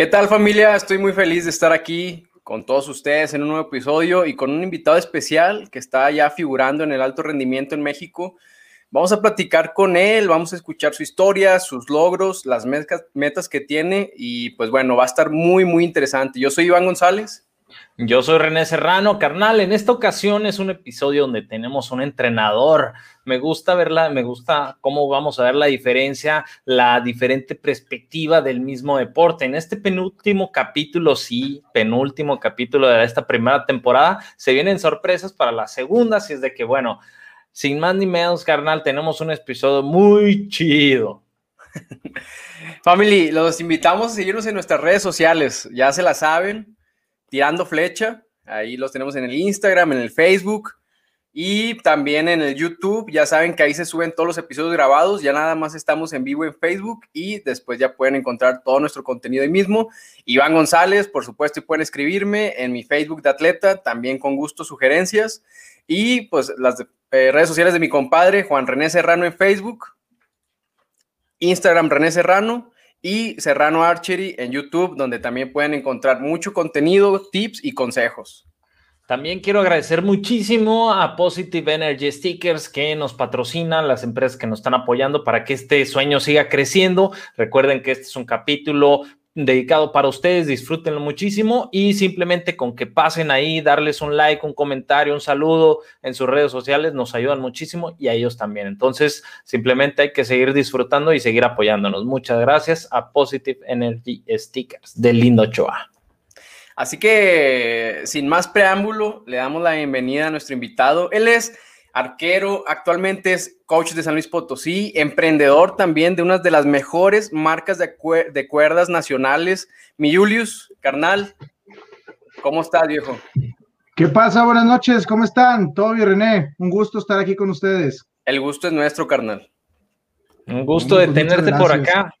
¿Qué tal familia? Estoy muy feliz de estar aquí con todos ustedes en un nuevo episodio y con un invitado especial que está ya figurando en el alto rendimiento en México. Vamos a platicar con él, vamos a escuchar su historia, sus logros, las metas que tiene y pues bueno, va a estar muy, muy interesante. Yo soy Iván González. Yo soy René Serrano, carnal. En esta ocasión es un episodio donde tenemos un entrenador. Me gusta verla, me gusta cómo vamos a ver la diferencia, la diferente perspectiva del mismo deporte. En este penúltimo capítulo, sí, penúltimo capítulo de esta primera temporada, se vienen sorpresas para la segunda, así es de que, bueno, sin más ni menos, carnal, tenemos un episodio muy chido. Family, los invitamos a seguirnos en nuestras redes sociales, ya se la saben Tirando Flecha. Ahí los tenemos en el Instagram, en el Facebook y también en el YouTube. Ya saben que ahí se suben todos los episodios grabados. Ya nada más estamos en vivo en Facebook y después ya pueden encontrar todo nuestro contenido ahí mismo. Iván González, por supuesto, y pueden escribirme en mi Facebook de atleta, también con gusto sugerencias. Y pues las eh, redes sociales de mi compadre, Juan René Serrano en Facebook, Instagram René Serrano y Serrano Archery en YouTube, donde también pueden encontrar mucho contenido, tips y consejos. También quiero agradecer muchísimo a Positive Energy Stickers que nos patrocinan, las empresas que nos están apoyando para que este sueño siga creciendo. Recuerden que este es un capítulo dedicado para ustedes, disfrútenlo muchísimo y simplemente con que pasen ahí, darles un like, un comentario, un saludo en sus redes sociales, nos ayudan muchísimo y a ellos también. Entonces, simplemente hay que seguir disfrutando y seguir apoyándonos. Muchas gracias a Positive Energy Stickers de Lindo Choa. Así que, sin más preámbulo, le damos la bienvenida a nuestro invitado. Él es arquero, actualmente es coach de San Luis Potosí, emprendedor también de una de las mejores marcas de, de cuerdas nacionales. Mi Julius, carnal, ¿cómo estás, viejo? ¿Qué pasa? Buenas noches, ¿cómo están? Todo bien, René. Un gusto estar aquí con ustedes. El gusto es nuestro, carnal. Un gusto de tenerte por acá.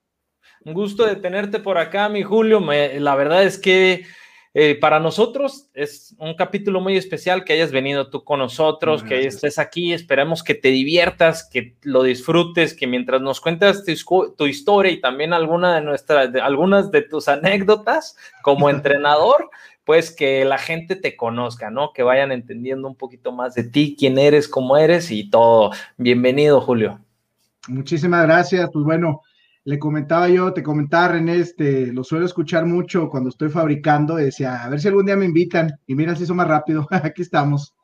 Un gusto de tenerte por acá, mi Julio. la verdad es que eh, para nosotros es un capítulo muy especial que hayas venido tú con nosotros, que estés aquí. Esperamos que te diviertas, que lo disfrutes, que mientras nos cuentas tu, historia y también alguna de nuestras, algunas de tus anécdotas como entrenador, pues que la gente te conozca, ¿no? Que vayan entendiendo un poquito más de ti, quién eres, cómo eres y todo. Bienvenido, Julio. Muchísimas gracias. Pues bueno, le comentaba yo, te comentaba René, este, lo suelo escuchar mucho cuando estoy fabricando, decía, a ver si algún día me invitan, y mira si hizo más rápido, aquí estamos.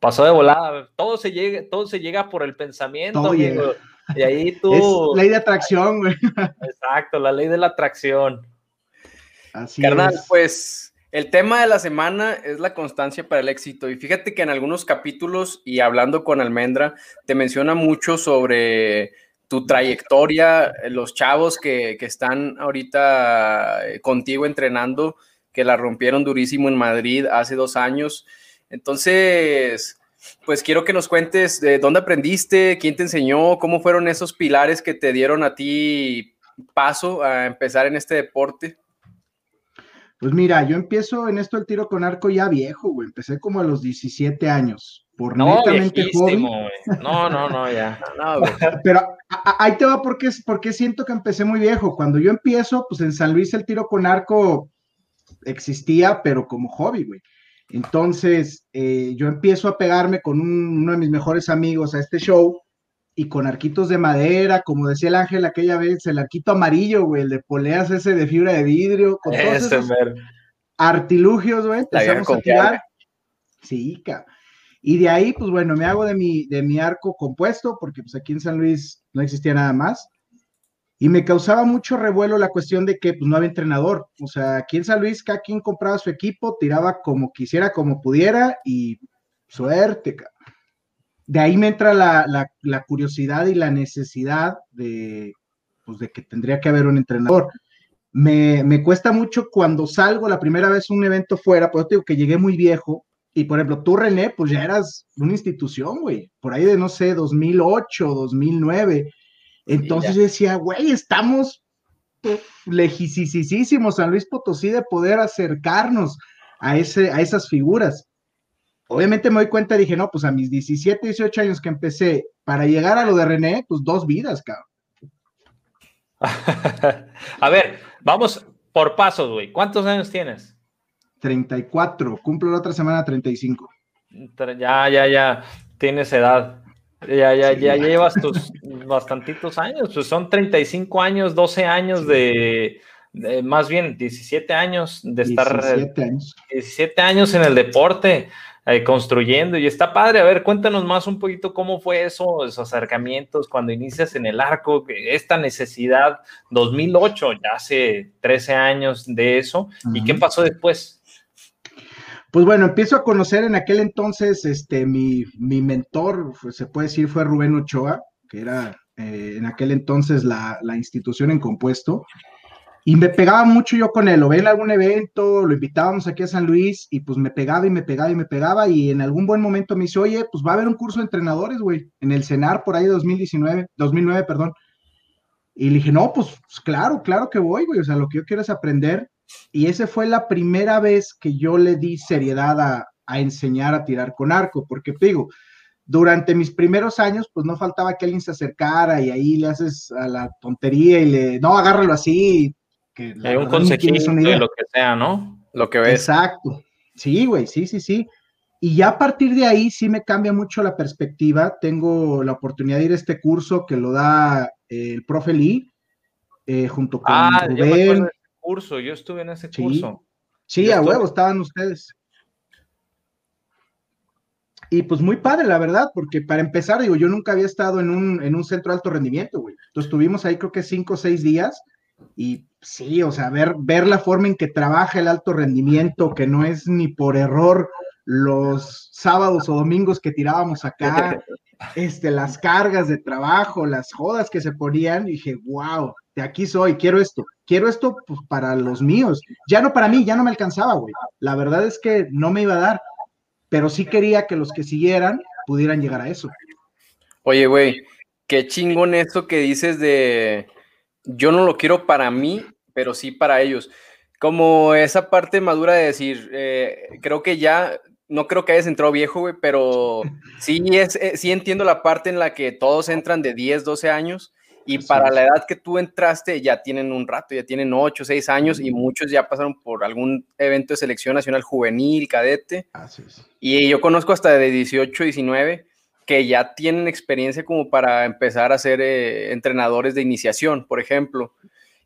Pasó de volada, todo se llega, todo se llega por el pensamiento, y ahí tú... Es ley de atracción, güey. Exacto, la ley de la atracción. Así Carnal, pues el tema de la semana es la constancia para el éxito. Y fíjate que en algunos capítulos y hablando con Almendra, te menciona mucho sobre tu trayectoria, los chavos que, están ahorita eh, contigo entrenando, que la rompieron durísimo en Madrid hace dos años. Entonces, pues quiero que nos cuentes de dónde aprendiste, quién te enseñó, cómo fueron esos pilares que te dieron a ti paso a empezar en este deporte. Pues mira, yo empiezo en esto el tiro con arco ya viejo, güey. Empecé como a los 17 años por no, netamente No, no, no, ya. Pero ahí te va porque, porque siento que empecé muy viejo. Cuando yo empiezo, pues en San Luis el tiro con arco existía, pero como hobby, güey. Entonces, eh, yo empiezo a pegarme con uno de mis mejores amigos a este show y con arquitos de madera, como decía el ángel aquella vez, el arquito amarillo, güey, el de poleas ese de fibra de vidrio, con todos esos artilugios, güey, empezamos a tirar. Sí, cabrón. Y de ahí, pues bueno, me hago de mi, de mi arco compuesto, porque pues aquí en San Luis no existía nada más. Y me causaba mucho revuelo la cuestión de que pues no había entrenador. O sea, aquí en San Luis cada quien compraba su equipo, tiraba como quisiera, como pudiera y suerte. De ahí me entra la, la, curiosidad y la necesidad de, pues, de que tendría que haber un entrenador. Me, me, cuesta mucho cuando salgo la primera vez un evento fuera, pues digo que llegué muy viejo, y por ejemplo, tú, René, pues ya eras una institución, güey, por ahí de, no sé, 2008, 2009. Entonces yo decía, güey, estamos lejísimos San Luis Potosí de poder acercarnos a, ese, a esas figuras. Obviamente me doy cuenta y dije, no, pues a mis 17, 18 años que empecé, para llegar a lo de René, pues dos vidas, cabrón. a ver, vamos, por pasos, güey. ¿Cuántos años tienes? 34. Cumplo la otra semana 35. Ya, ya, ya. Tienes edad. Ya, ya, ya llevas tus bastantitos años. Pues son 35 años, 12 años de, más bien 17 años de estar 17 años. 17 años en el deporte. Eh, construyendo y está padre. A ver, cuéntanos más un poquito cómo fue eso, esos acercamientos cuando inicias en el arco, esta necesidad, 2008, ya hace 13 años de eso, y qué pasó después. Pues bueno, empiezo a conocer en aquel entonces, este, mi, mi mentor, pues, se puede decir, fue Rubén Ochoa, que era eh, en aquel entonces la, la institución en compuesto. Y me pegaba mucho yo con él, lo veía en algún evento, lo invitábamos aquí a San Luis y pues me pegaba y me pegaba y me pegaba y en algún buen momento me dice, oye, pues va a haber un curso de entrenadores, güey, en el CENAR por ahí de 2019, 2009, perdón. Y le dije, no, pues, claro, claro que voy, güey, o sea, lo que yo quiero es aprender. Y esa fue la primera vez que yo le di seriedad a, a enseñar a tirar con arco, porque te digo, durante mis primeros años, pues no faltaba que alguien se acercara y ahí le haces a la tontería y le, no, agárralo así, que un consejito de lo que sea, ¿no? Lo que ves. Exacto. Sí, güey, sí, sí, sí. Y ya a partir de ahí sí me cambia mucho la perspectiva. Tengo la oportunidad de ir a este curso que lo da eh, el profe Lee, eh, junto con ah, Rubén. Curso, yo estuve en ese curso. Sí, a huevo, estaban ustedes. Y pues muy padre, la verdad, porque para empezar, digo, yo nunca había estado en un, en un centro de alto rendimiento, güey. Entonces estuvimos ahí creo que cinco o seis días y sí, o sea, ver, ver la forma en que trabaja el alto rendimiento, que no es ni por error los sábados o domingos que tirábamos acá, este, las cargas de trabajo, las jodas que se ponían, dije, wow, de aquí soy, quiero esto, quiero esto pues, para los míos, ya no para mí, ya no me alcanzaba, güey, la verdad es que no me iba a dar, pero sí quería que los que siguieran pudieran llegar a eso. Oye, güey, qué chingón esto que dices de yo no lo quiero para mí, pero sí para ellos. Como esa parte madura de decir, eh, creo que ya, no creo que hayas entrado viejo, güey, pero sí, es, eh, sí entiendo la parte en la que todos entran de 10, 12 años y para la edad que tú entraste ya tienen un rato, ya tienen 8, 6 años y muchos ya pasaron por algún evento de selección nacional juvenil, cadete. Y yo conozco hasta de 18, 19 que ya tienen experiencia como para empezar a ser eh, entrenadores de iniciación, por ejemplo.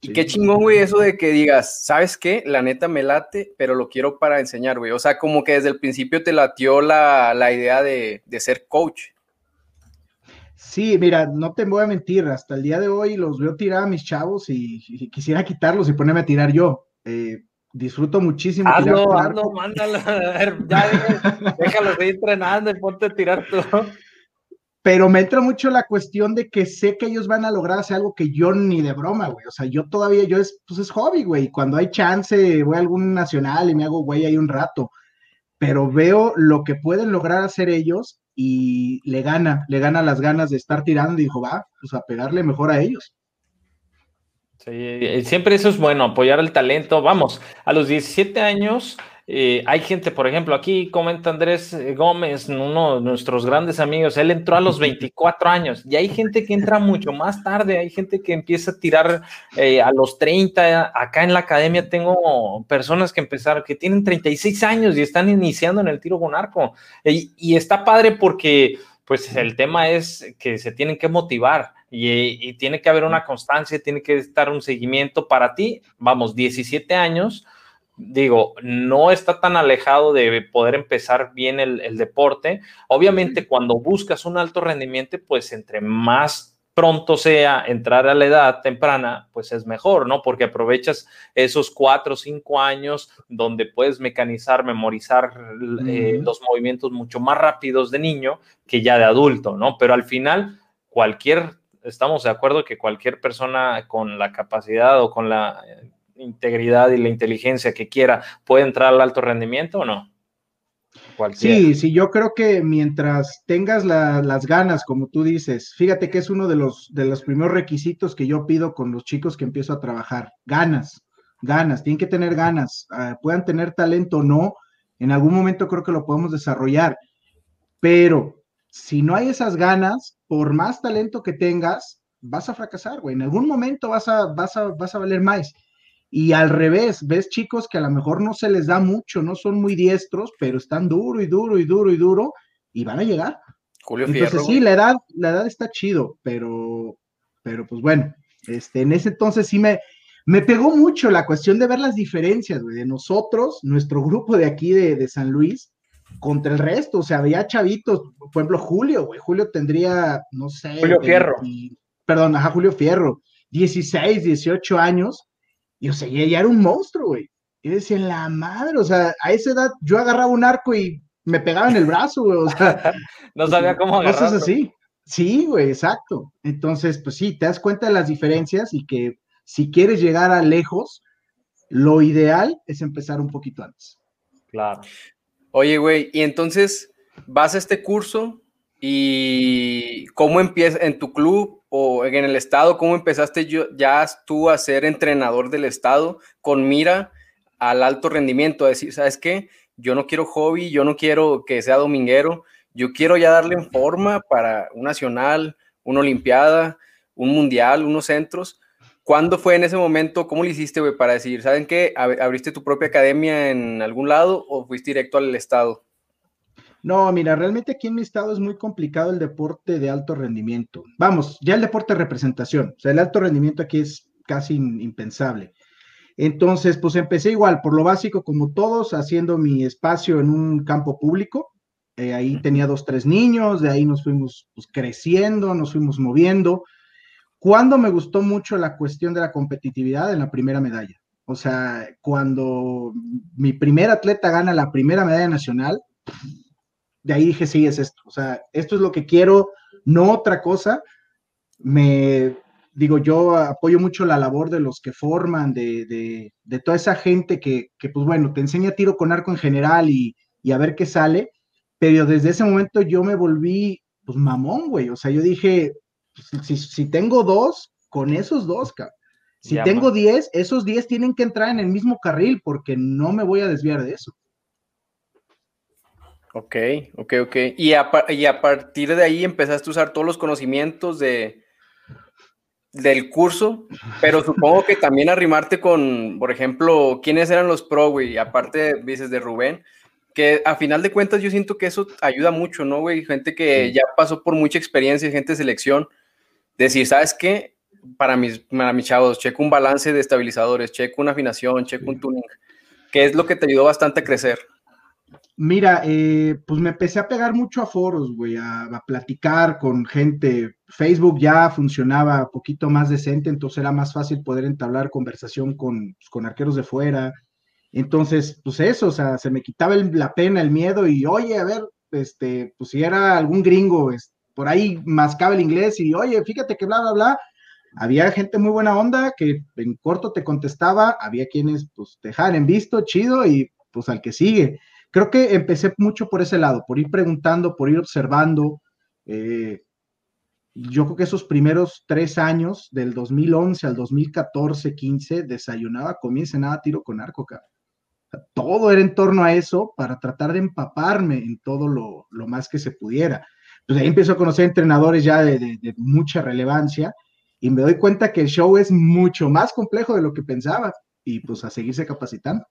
Y qué chingón, güey, eso de que digas, ¿sabes qué? La neta me late, pero lo quiero para enseñar, güey. O sea, como que desde el principio te latió la, idea de, ser coach. Sí, mira, no te voy a mentir, hasta el día de hoy los veo tirar a mis chavos y, quisiera quitarlos y ponerme a tirar yo. Eh, disfruto muchísimo. Hazlo, hazlo, mándalo. A ver, ya déjalo seguir entrenando y ponte a tirar tú pero me entra mucho la cuestión de que sé que ellos van a lograr hacer algo que yo ni de broma, güey. O sea, yo todavía, yo es, pues es hobby, güey. Cuando hay chance, voy a algún nacional y me hago güey ahí un rato. Pero veo lo que pueden lograr hacer ellos y le gana, le gana las ganas de estar tirando y dijo, va, pues a pegarle mejor a ellos. Sí, siempre eso es bueno, apoyar el talento. Vamos, a los 17 años eh, hay gente, por ejemplo, aquí comenta Andrés eh, Gómez, uno de nuestros grandes amigos, él entró a los 24 años y hay gente que entra mucho más tarde, hay gente que empieza a tirar eh, a los 30, acá en la academia tengo personas que empezaron, que tienen 36 años y están iniciando en el tiro con arco y, está padre porque pues el tema es que se tienen que motivar y, y tiene que haber una constancia, tiene que estar un seguimiento para ti, vamos, 17 años digo, no está tan alejado de poder empezar bien el, deporte. Obviamente, cuando buscas un alto rendimiento, pues entre más pronto sea entrar a la edad temprana, pues es mejor, ¿no? Porque aprovechas esos cuatro o cinco años donde puedes mecanizar, memorizar eh, los movimientos mucho más rápidos de niño que ya de adulto, ¿no? Pero al final, cualquier, estamos de acuerdo que cualquier persona con la capacidad o con la integridad y la inteligencia que quiera, ¿puede entrar al alto rendimiento o no? Sí, sí, yo creo que mientras tengas las ganas, como tú dices, fíjate que es uno de los, de los primeros requisitos que yo pido con los chicos que empiezo a trabajar, ganas, ganas, tienen que tener ganas, ah, puedan tener talento o no, en algún momento creo que lo podemos desarrollar, pero si no hay esas ganas, por más talento que tengas, vas a fracasar, güey, en algún momento vas a, vas a, vas a valer más. Y al revés, ves chicos que a lo mejor no se les da mucho, no son muy diestros, pero están duro y duro y duro y duro y van a llegar. Julio Entonces sí, la edad, la edad está chido, pero, pero pues bueno, este, en ese entonces sí me, me pegó mucho la cuestión de ver las diferencias, de nosotros, nuestro grupo de aquí de, San Luis, contra el resto, o sea, había chavitos, por ejemplo, Julio, güey, Julio tendría, no sé. Julio Fierro. perdón, ajá, Julio Fierro, 16, 18 años, y o sea, ya, era un monstruo, güey. Y decía, la madre, o sea, a esa edad yo agarraba un arco y me pegaba en el brazo, güey, o sea. no sabía cómo agarrar. Cosas así. Sí, güey, exacto. Entonces, pues sí, te das cuenta de las diferencias y que si quieres llegar a lejos, lo ideal es empezar un poquito antes. Claro. Oye, güey, y entonces vas a este curso y cómo empieza en tu club o en el estado, cómo empezaste yo, ya tú a ser entrenador del estado con mira al alto rendimiento, a decir, ¿sabes qué? Yo no quiero hobby, yo no quiero que sea dominguero, yo quiero ya darle en forma para un nacional, una olimpiada, un mundial, unos centros, ¿Cuándo fue en ese momento? ¿Cómo lo hiciste, güey, para decir, ¿saben qué? ¿Abriste tu propia academia en algún lado o fuiste directo al estado? No, mira, realmente aquí en mi estado es muy complicado el deporte de alto rendimiento. Vamos, ya el deporte de representación, o sea, el alto rendimiento aquí es casi impensable. Entonces, pues empecé igual, por lo básico, como todos, haciendo mi espacio en un campo público. Eh, ahí tenía dos, tres niños, de ahí nos fuimos pues, creciendo, nos fuimos moviendo. ¿Cuándo me gustó mucho la cuestión de la competitividad? En la primera medalla. O sea, cuando mi primer atleta gana la primera medalla nacional, de ahí dije, sí, es esto. O sea, esto es lo que quiero, no otra cosa. Me digo, yo apoyo mucho la labor de los que forman, de, toda esa gente que, pues bueno, te enseña tiro con arco en general y, y a ver qué sale. Pero desde ese momento yo me volví, pues mamón, güey. O sea, yo dije, si, tengo dos, con esos dos, cabrón. Si tengo diez, esos diez tienen que entrar en el mismo carril porque no me voy a desviar de eso. Ok, ok, ok. Y a, y a partir de ahí empezaste a usar todos los conocimientos de, del curso, pero supongo que también arrimarte con, por ejemplo, quiénes eran los pro, güey, aparte dices de Rubén, que a final de cuentas yo siento que eso ayuda mucho, ¿no, güey? Gente que ya pasó por mucha experiencia, gente de selección, decir, ¿sabes qué? Para mis, para mis chavos, checo un balance de estabilizadores, checo una afinación, checo un tuning. ¿Qué es lo que te ayudó bastante a crecer? Mira, eh, pues me empecé a pegar mucho a foros, güey, a, platicar con gente. Facebook ya funcionaba un poquito más decente, entonces era más fácil poder entablar conversación con, pues, con arqueros de fuera. Entonces, pues eso, o sea, se me quitaba la pena, el miedo y, oye, a ver, este, pues si era algún gringo, este, por ahí mascaba el inglés y, oye, fíjate que bla, bla, bla. Había gente muy buena onda que en corto te contestaba, había quienes pues te dejaban en visto, chido, y pues al que sigue. Creo que empecé mucho por ese lado, por ir preguntando, por ir observando. Eh, yo creo que esos primeros tres años, del 2011 al 2014, 15, desayunaba, comía y cenaba tiro con arco, cabrón. todo era en torno a eso para tratar de empaparme en todo lo, lo más que se pudiera pues ahí empiezo a conocer entrenadores ya de, mucha relevancia y me doy cuenta que el show es mucho más complejo de lo que pensaba y pues a seguirse capacitando.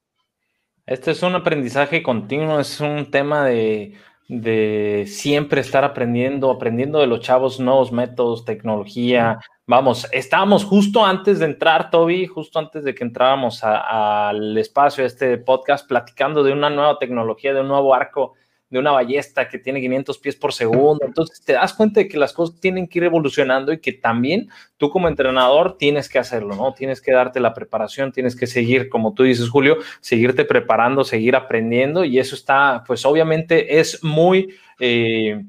Este es un aprendizaje continuo, es un tema de, de siempre estar aprendiendo, aprendiendo de los chavos nuevos métodos, tecnología. Vamos, estábamos justo antes de entrar, Toby, justo antes de que entrábamos al espacio este podcast, platicando de una nueva tecnología, de un nuevo arco de una ballesta que tiene 500 pies por segundo. Entonces te das cuenta de que las cosas tienen que ir evolucionando y que también tú como entrenador tienes que hacerlo, ¿no? Tienes que darte la preparación, tienes que seguir, como tú dices, Julio, seguirte preparando, seguir aprendiendo y eso está, pues obviamente es muy... Eh,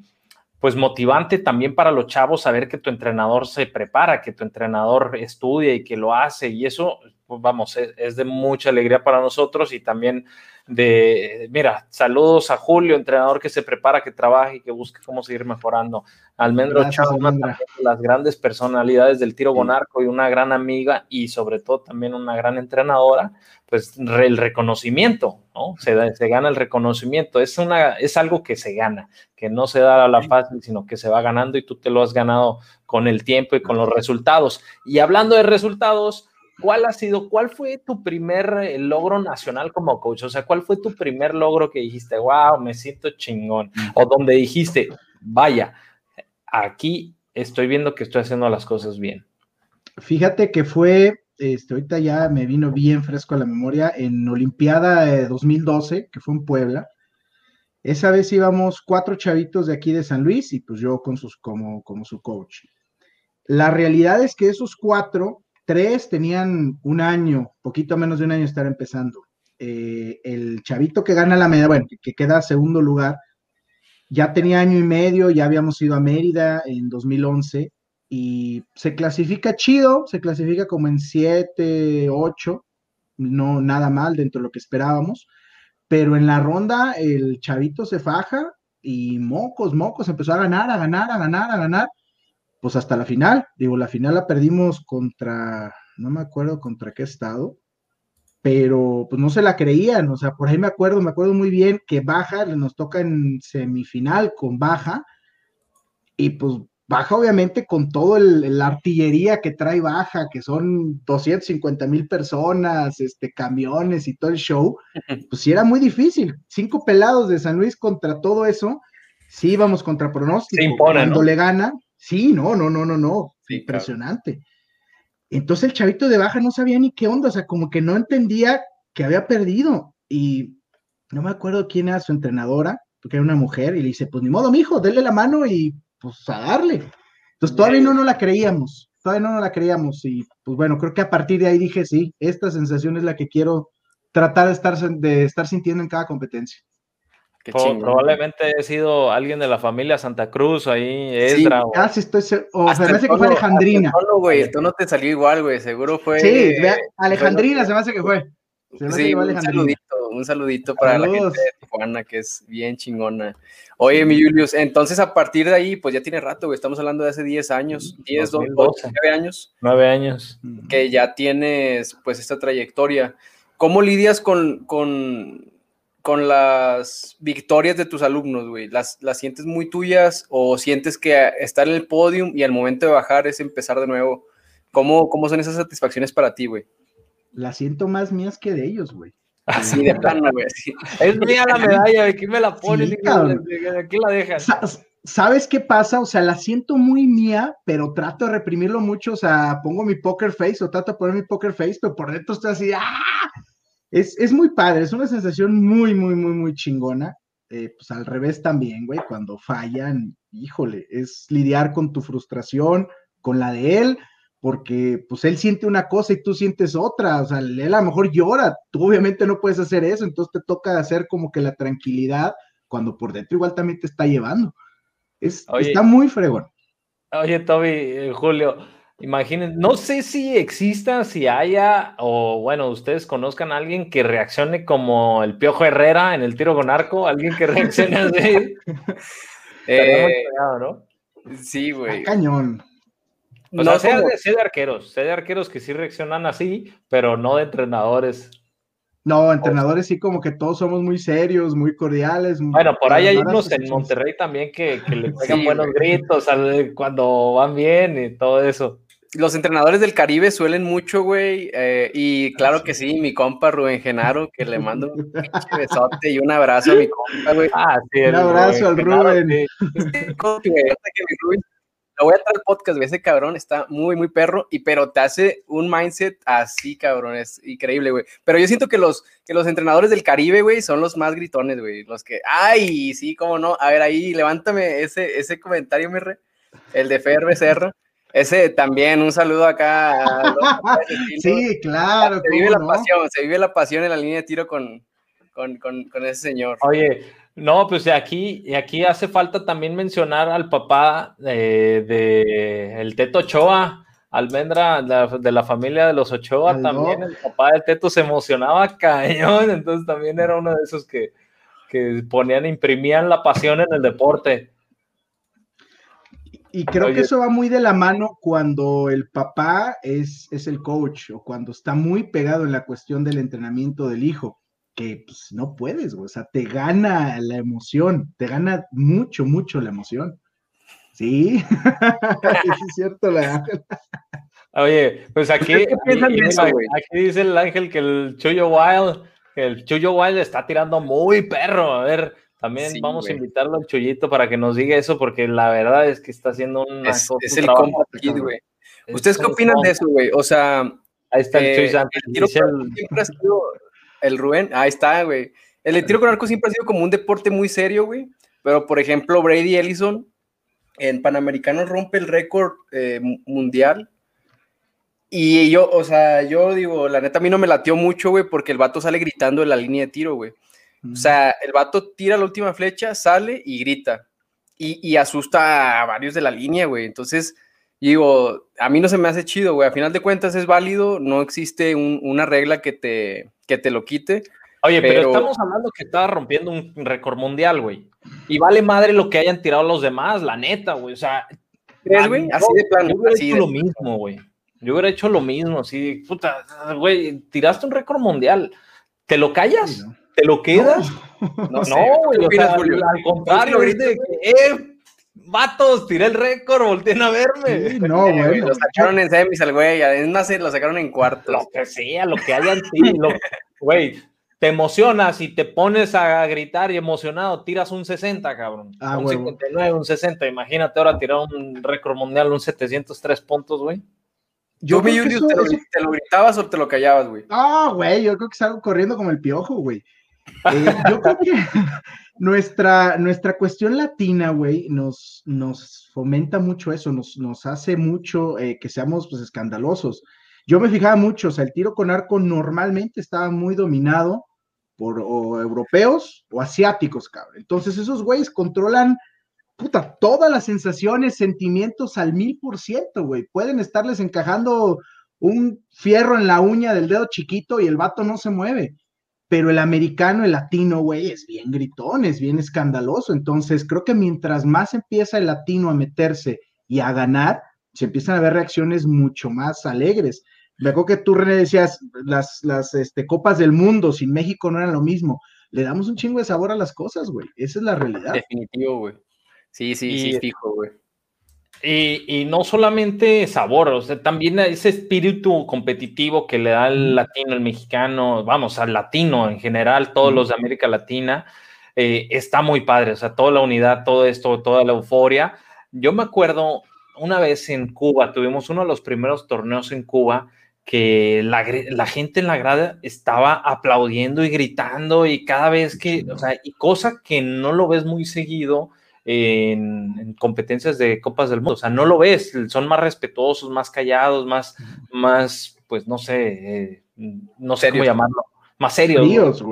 pues motivante también para los chavos saber que tu entrenador se prepara, que tu entrenador estudia y que lo hace y eso, vamos, es de mucha alegría para nosotros y también de, mira, saludos a Julio, entrenador que se prepara, que trabaja y que busque cómo seguir mejorando. Almendro Chávez, una de las grandes personalidades del tiro con arco y una gran amiga y sobre todo también una gran entrenadora, pues el reconocimiento, ¿no? Se, se gana el reconocimiento, es, una, es algo que se gana, que no se da a la fácil, sino que se va ganando y tú te lo has ganado con el tiempo y con los resultados. Y hablando de resultados, ¿cuál ha sido, cuál fue tu primer eh, logro nacional como coach? O sea, ¿cuál fue tu primer logro que dijiste, wow, me siento chingón? O donde dijiste, vaya, aquí estoy viendo que estoy haciendo las cosas bien. Fíjate que fue, este, ahorita ya me vino bien fresco a la memoria, en Olimpiada de 2012, que fue en Puebla. Esa vez íbamos cuatro chavitos de aquí de San Luis y pues yo con sus, como, como su coach. La realidad es que esos cuatro, tres tenían un año, poquito menos de un año estar empezando. Eh, el chavito que gana la medalla, bueno, que queda segundo lugar, ya tenía año y medio, ya habíamos ido a Mérida en 2011 y se clasifica chido, se clasifica como en 7, 8, no nada mal dentro de lo que esperábamos, pero en la ronda el chavito se faja y mocos, mocos, empezó a ganar, a ganar, a ganar, a ganar, pues hasta la final, digo, la final la perdimos contra, no me acuerdo contra qué estado, pero pues no se la creían, o sea, por ahí me acuerdo, me acuerdo muy bien que Baja nos toca en semifinal con Baja, y pues Baja obviamente con todo la artillería que trae Baja, que son 250 mil personas, este, camiones y todo el show, pues sí era muy difícil, cinco pelados de San Luis contra todo eso, sí íbamos contra pronóstico, cuando le gana, sí, no, no, no, no, no, impresionante. Entonces el chavito de baja no sabía ni qué onda, o sea, como que no entendía que había perdido. Y no me acuerdo quién era su entrenadora, porque era una mujer, y le dice, pues ni modo, mijo, denle la mano y pues a darle. Entonces todavía no nos la creíamos, todavía no nos la creíamos. Y pues bueno, creo que a partir de ahí dije, sí, esta sensación es la que quiero tratar de estar, de estar sintiendo en cada competencia probablemente he sido alguien de la familia Santa Cruz, ahí, Esdra. Sí, casi estoy O se me hace que fue Alejandrina. No, güey, tú no te salió igual, güey, seguro fue. Sí, Alejandrina se me hace que fue. sí, un saludito, un saludito para la gente de Tijuana, que es bien chingona. Oye, mi Julius, entonces a partir de ahí, pues ya tiene rato, güey, estamos hablando de hace 10 años, 10, 12, 9 años. 9 años. Que ya tienes, pues, esta trayectoria. ¿Cómo lidias con, con con las victorias de tus alumnos, güey? ¿Las, ¿Las sientes muy tuyas o sientes que estar en el podium y al momento de bajar es empezar de nuevo? ¿Cómo, cómo son esas satisfacciones para ti, güey? Las siento más mías que de ellos, güey. Así de plano, güey. Es mía la medalla, ¿de quién me la pones? ¿De quién la dejas? ¿Sabes qué pasa? O sea, la siento muy mía, pero trato de reprimirlo mucho. O sea, pongo mi poker face o trato de poner mi poker face, pero por dentro estoy así, ¡ah! Es, muy padre, es una sensación muy, muy, muy, muy chingona. Eh, pues al revés también, güey, cuando fallan, híjole, es lidiar con tu frustración, con la de él, porque pues él siente una cosa y tú sientes otra, o sea, él a lo mejor llora, tú obviamente no puedes hacer eso, entonces te toca hacer como que la tranquilidad cuando por dentro igual también te está llevando. Es, está muy fregón. Oye, Toby, eh, Julio, Imaginen, no sé si exista, si haya, o bueno, ustedes conozcan a alguien que reaccione como el Piojo Herrera en el tiro con arco, alguien que reaccione así. eh, ¿no? Sí, güey. Cañón. no sé de arqueros, sé de arqueros que sí reaccionan así, pero no de entrenadores. No, entrenadores sí como que todos somos muy serios, muy cordiales. Bueno, por ahí hay unos en Monterrey también que, le pegan buenos gritos cuando van bien y todo eso los entrenadores del Caribe suelen mucho, güey. Eh, y claro que sí, mi compa Rubén Genaro, que le mando un besote y un abrazo a mi compa, güey. Ah, sí, un abrazo al Rubén. Lo voy a traer al podcast, güey. Ese cabrón está muy, muy perro, y pero te hace un mindset así, cabrón. Es increíble, güey. Pero yo siento que los, que los entrenadores del Caribe, güey, son los más gritones, güey. Los que, ay, sí, cómo no. A ver, ahí, levántame ese, ese comentario, mi re. El de Fer Becerro. Ese también, un saludo acá. sí, claro. Se vive la pasión, se vive la pasión en la línea de tiro con, con, ese señor. Oye, no, pues aquí, aquí hace falta también mencionar al papá de, el Teto Ochoa, Almendra, de la familia de los Ochoa también. El papá del Teto se emocionaba cañón, entonces también era uno de esos que, que ponían, imprimían la pasión en el deporte. Y creo que eso va muy de la mano cuando el papá es, es el coach o cuando está muy pegado en la cuestión del entrenamiento del hijo, que pues, no puedes, o sea, te gana la emoción, te gana mucho, mucho la emoción. Sí, es cierto. La... Oye, pues aquí, aquí, dice el ángel que el Chuyo Wild, que el Chuyo Wild está tirando muy perro. A ver, también vamos a invitarlo al Chuyito para que nos diga eso, porque la verdad es que está haciendo un es, es el compa güey. ¿Ustedes qué opinan de eso, güey? O sea, ahí está el eh, el, siempre ha sido el Rubén, ahí está, güey. El tiro con arco siempre ha sido como un deporte muy serio, güey. Pero, por ejemplo, Brady Ellison en Panamericanos rompe el récord eh, mundial. Y yo, o sea, yo digo, la neta a mí no me latió mucho, güey, porque el vato sale gritando en la línea de tiro, güey. O sea, el vato tira la última flecha, sale y grita. Y, y asusta a varios de la línea, güey. Entonces, digo, a mí no se me hace chido, güey. A final de cuentas es válido, no existe una regla que te, que te lo quite. Oye, pero... estamos hablando que estaba rompiendo un récord mundial, güey. Y vale madre lo que hayan tirado los demás, la neta, güey. O sea, güey? Así de plano. Yo hubiera hecho lo mismo, güey. Yo hubiera hecho lo mismo, así, puta, güey, tiraste un récord mundial. ¿Te lo callas? ¿Te lo quedas? No, güey, o sea, al contrario, es de que, eh, vatos, tiré el récord, volteen a verme. no, güey. Lo sacaron en semis al güey, además lo sacaron en cuartos. Lo que sea, lo que hayan sido. Güey, te emocionas y te pones a gritar y emocionado, tiras un 60, cabrón. Ah, un 59, un 60. Imagínate ahora tirar un récord mundial, un 703 puntos, güey. Yo, vi te, lo, te, lo, gritabas o te lo callabas, güey? Ah, güey, yo creo que salgo corriendo como el piojo, güey. Eh, yo creo que nuestra, nuestra cuestión latina, güey, nos, nos fomenta mucho eso, nos, nos hace mucho eh, que seamos pues, escandalosos. Yo me fijaba mucho, o sea, el tiro con arco normalmente estaba muy dominado por europeos o asiáticos, cabrón. Entonces esos güeyes controlan, puta, todas las sensaciones, sentimientos al mil por ciento, güey. Pueden estarles encajando un fierro en la uña del dedo chiquito y el vato no se mueve. Pero el americano, el latino, güey, es bien gritón, es bien escandaloso. Entonces creo que mientras más empieza el latino a meterse y a ganar, se empiezan a ver reacciones mucho más alegres. Me acuerdo que tú, René, decías, las, las este, copas del mundo sin México no eran lo mismo. Le damos un chingo de sabor a las cosas, güey. Esa es la realidad. Definitivo, güey. Sí, sí, sí, fijo, güey. Y, y, no solamente sabor, o sea, también ese espíritu competitivo que le da el latino, el mexicano, vamos, al latino en general, todos los de América Latina, eh, está muy padre, o sea, toda la unidad, todo esto, toda la euforia. Yo me acuerdo una vez en Cuba, tuvimos uno de los primeros torneos en Cuba, que la, gente en la grada estaba aplaudiendo y gritando y cada vez que, o sea, y cosa que no lo ves muy seguido en, competencias de Copas del Mundo, o sea, no lo ves, son más respetuosos, más callados, más, más, pues no sé, eh, no sé cómo llamarlo, más serios.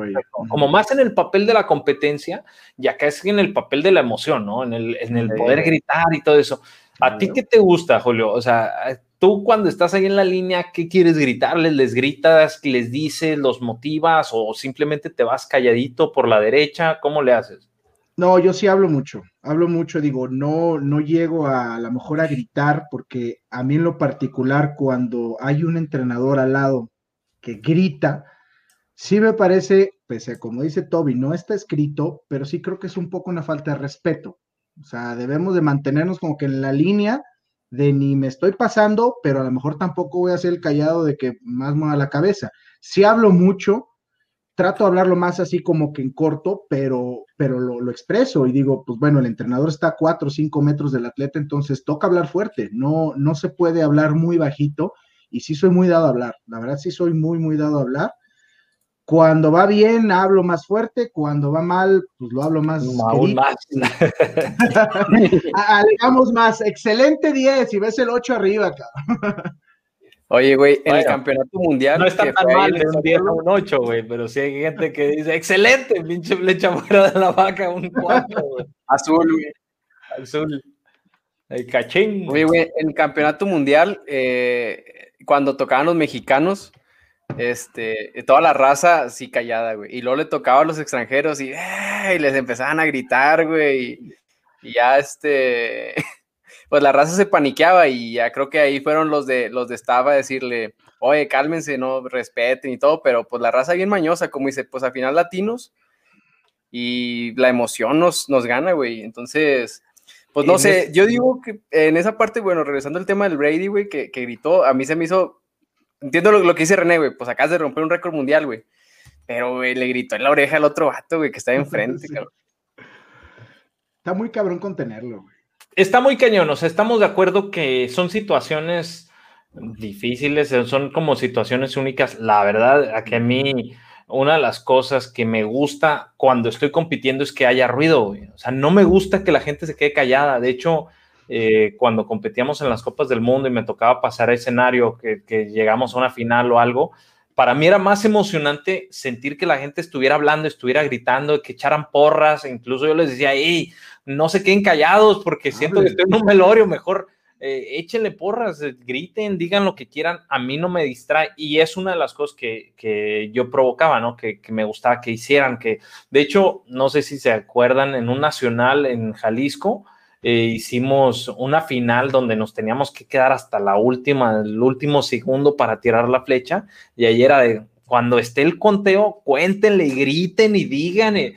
Como más en el papel de la competencia y acá es en el papel de la emoción, ¿no? En el, en el poder gritar y todo eso. ¿A ti qué te gusta, Julio? O sea, tú cuando estás ahí en la línea, ¿qué quieres gritarles? ¿Les gritas, les dices, los motivas o simplemente te vas calladito por la derecha? ¿Cómo le haces? No, yo sí hablo mucho, hablo mucho, digo, no, no llego a, a lo mejor a gritar porque a mí en lo particular cuando hay un entrenador al lado que grita, sí me parece, pese a como dice Toby, no está escrito, pero sí creo que es un poco una falta de respeto. O sea, debemos de mantenernos como que en la línea de ni me estoy pasando, pero a lo mejor tampoco voy a ser el callado de que más mueva la cabeza. Si hablo mucho, trato de hablarlo más así como que en corto, pero, pero lo, expreso y digo, pues bueno, el entrenador está a cuatro o cinco metros del atleta, entonces toca hablar fuerte, no, no se puede hablar muy bajito y sí soy muy dado a hablar, la verdad sí soy muy, muy dado a hablar cuando va bien, hablo más fuerte. Cuando va mal, pues lo hablo más. Aún más. Alegamos más. Excelente 10 y ves el 8 arriba, cabrón. Oye, güey, en el campeonato mundial. No está tan mal de un 10 a un 8, güey, pero sí hay gente que dice, excelente, pinche flecha fuera de la vaca, un 4, güey. Azul, güey. Azul. El cachín. Oye, güey, en el campeonato mundial, eh, cuando tocaban los mexicanos, este, toda la raza sí callada, güey. Y luego le tocaba a los extranjeros y, les empezaban a gritar, güey. Y, ya este, pues la raza se paniqueaba y ya creo que ahí fueron los de los de estaba a decirle, oye, cálmense, no respeten y todo, pero pues la raza bien mañosa, como dice, pues al final latinos y la emoción nos, nos gana, güey. Entonces, Pues no sé, yo digo que en esa parte, bueno, regresando al tema del Brady, güey, que, gritó, a mí se me hizo, entiendo lo, que dice René, güey, pues acabas de romper un récord mundial, güey, pero, güey, le gritó en la oreja al otro vato, güey, que está enfrente, cabrón. Está muy cabrón contenerlo, güey. Está muy cañón, o sea, estamos de acuerdo que son situaciones difíciles, son como situaciones únicas. La verdad, a que a mí una de las cosas que me gusta cuando estoy compitiendo es que haya ruido. O sea, no me gusta que la gente se quede callada. De hecho, eh, cuando competíamos en las Copas del Mundo y me tocaba pasar a escenario, que, que, llegamos a una final o algo, para mí era más emocionante sentir que la gente estuviera hablando, estuviera gritando, que echaran porras. Incluso yo les decía, hey, no se queden callados porque siento que estoy en un velorio, mejor eh, échenle porras, eh, griten, digan lo que quieran, a mí no me distrae y es una de las cosas que, yo provocaba, ¿no? Que, me gustaba que hicieran, que de hecho, no sé si se acuerdan, en un nacional en Jalisco, eh, hicimos una final donde nos teníamos que quedar hasta la última, el último segundo para tirar la flecha y ahí era de, cuando esté el conteo, cuéntenle, griten y digan, y,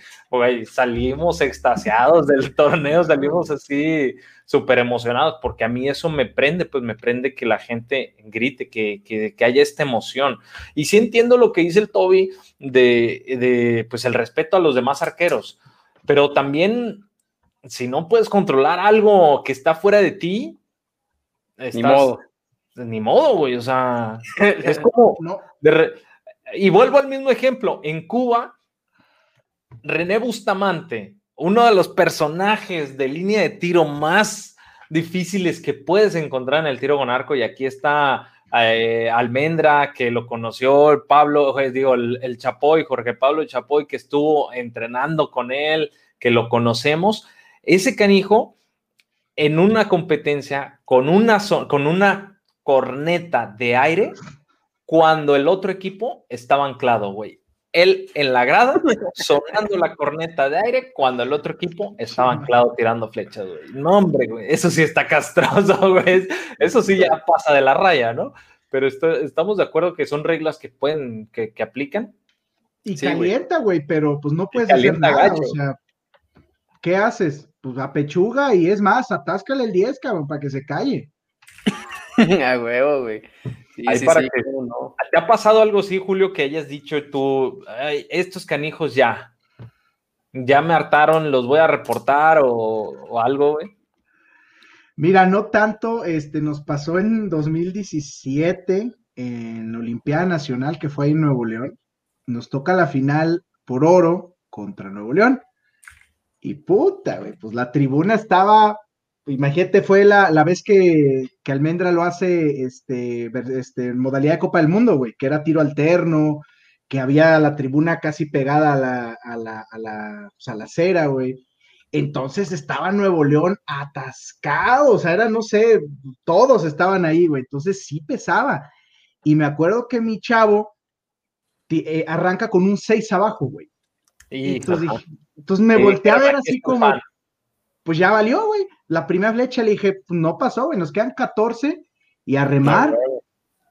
salimos extasiados del torneo, salimos así súper emocionados, porque a mí eso me prende, pues me prende que la gente grite, que, que, haya esta emoción. Y sí entiendo lo que dice el Toby de, de, pues el respeto a los demás arqueros, pero también si no puedes controlar algo que está fuera de ti, ni modo. Ni modo, güey, o sea, es como... No. Y vuelvo al mismo ejemplo, en Cuba, René Bustamante, uno de los personajes de línea de tiro más difíciles que puedes encontrar en el tiro con arco. Y aquí está eh, Almendra, que lo conoció el Pablo, eh, digo, el, Chapoy, Jorge Pablo Chapoy, que estuvo entrenando con él, que lo conocemos. Ese canijo, en una competencia con una, con una corneta de aire, cuando el otro equipo estaba anclado, güey él en la grada sonando la corneta de aire cuando el otro equipo estaba anclado tirando flechas, güey. No, hombre, güey, eso sí está castroso, güey. Eso sí ya pasa de la raya, ¿no? Pero estamos de acuerdo que son reglas que pueden, que, aplican. Y calienta, güey, pero pues no puedes hacer nada, o sea, ¿qué haces? Pues a pechuga y es más, atáscale el 10, cabrón, para que se calle. a huevo, güey. ¿Te ha pasado algo así, Julio, que hayas dicho tú, estos canijos ya, ya me hartaron, los voy a reportar o, algo, güey? Mira, no tanto, este, nos pasó en 2017 en Olimpiada Nacional, que fue ahí en Nuevo León. Nos toca la final por oro contra Nuevo León. Y puta, güey, pues la tribuna estaba imagínate, fue la, vez que, Almendra lo hace este, este, en modalidad de Copa del Mundo, güey, que era tiro alterno, que había la tribuna casi pegada a la, a la, a la, pues, la acera, güey. Entonces estaba Nuevo León atascado, o sea, era, no sé, todos estaban ahí, güey. Entonces sí pesaba. Y me acuerdo que mi chavo eh, arranca con un 6 abajo, güey. Entonces, entonces, me volteé a ver así como, pues ya valió, güey. La primera flecha le dije, pues no pasó, güey, nos quedan 14 y a remar.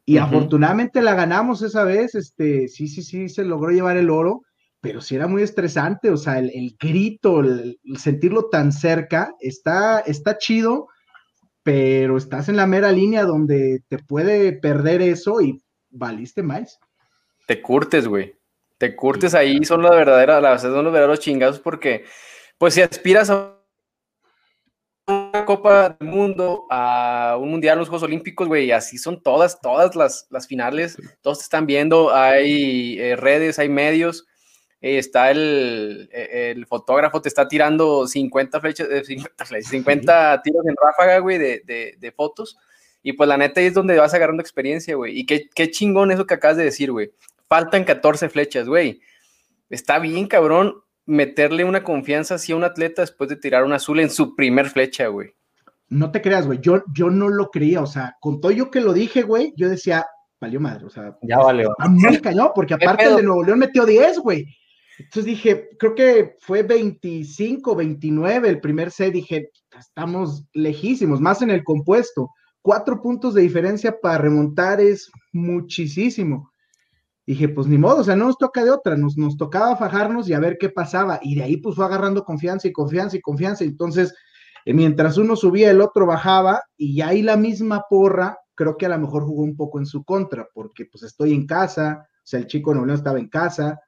Y afortunadamente la ganamos esa vez, este, sí, sí, sí, se logró llevar el oro, pero sí era muy estresante, o sea, el, grito, el, sentirlo tan cerca, está, está chido, pero estás en la mera línea donde te puede perder eso y valiste más. Te curtes, güey. Te curtes ahí, son las verdaderas, son los verdaderos chingados porque, pues si aspiras a una Copa del Mundo, a un Mundial, los Juegos Olímpicos, güey, así son todas, todas las, las finales, todos te están viendo, hay eh, redes, hay medios, eh, está el, eh, el, fotógrafo, te está tirando 50 flechas, 50, tiros en ráfaga, güey, de, de, de, fotos, y pues la neta ahí es donde vas agarrando experiencia, güey, y qué, qué chingón eso que acabas de decir, güey, faltan 14 flechas, güey, está bien, cabrón, meterle una confianza así a un atleta después de tirar un azul en su primer flecha, güey. No te creas, güey. Yo, yo no lo creía. O sea, con todo yo que lo dije, güey, yo decía, valió madre. O sea, ya valió. A mí me cayó, porque aparte el de Nuevo León metió 10, güey. Entonces dije, creo que fue 25, 29 el primer set. Dije, estamos lejísimos, más en el compuesto. Cuatro puntos de diferencia para remontar es muchísimo dije, pues ni modo, o sea, no nos toca de otra, nos, nos tocaba fajarnos y a ver qué pasaba. Y de ahí pues fue agarrando confianza y confianza y confianza. Entonces, mientras uno subía, el otro bajaba y ahí la misma porra, creo que a lo mejor jugó un poco en su contra, porque pues estoy en casa, o sea, el chico no estaba en casa,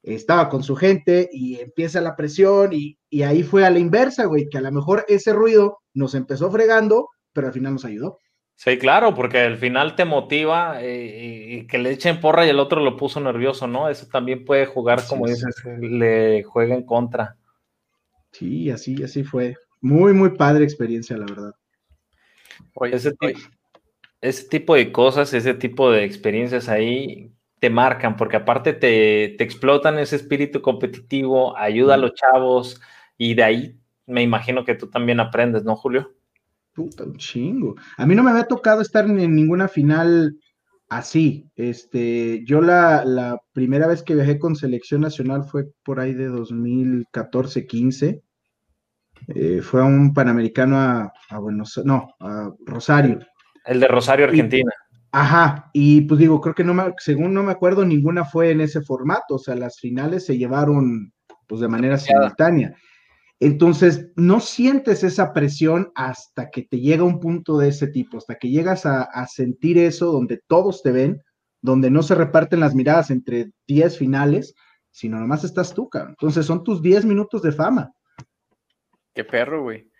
estaba con su gente y empieza la presión y, y ahí fue a la inversa, güey, que a lo mejor ese ruido nos empezó fregando, pero al final nos ayudó. Sí, claro, porque al final te motiva eh, y que le echen porra y el otro lo puso nervioso, ¿no? Eso también puede jugar, como dices, le juega en contra. Sí, así, así fue. Muy, muy padre experiencia, la verdad. Oye, ese, ese tipo de cosas, ese tipo de experiencias ahí te marcan, porque aparte te, te explotan ese espíritu competitivo, ayuda a los chavos y de ahí me imagino que tú también aprendes, ¿no, Julio? Puta, un chingo. A mí no me había tocado estar en ninguna final así. Este, yo la, la primera vez que viajé con selección nacional fue por ahí de 2014-15. Eh, fue a un panamericano a, a, Buenos no, a Rosario. El de Rosario, Argentina. ajá, y pues digo, creo que no me, según no me acuerdo, ninguna fue en ese formato. O sea, las finales se llevaron pues de manera simultánea. Entonces, no sientes esa presión hasta que te llega un punto de ese tipo, hasta que llegas a, sentir eso donde todos te ven, donde no se reparten las miradas entre 10 finales, sino nomás estás tú, cabrón. Entonces, son tus 10 minutos de fama. Qué perro, güey.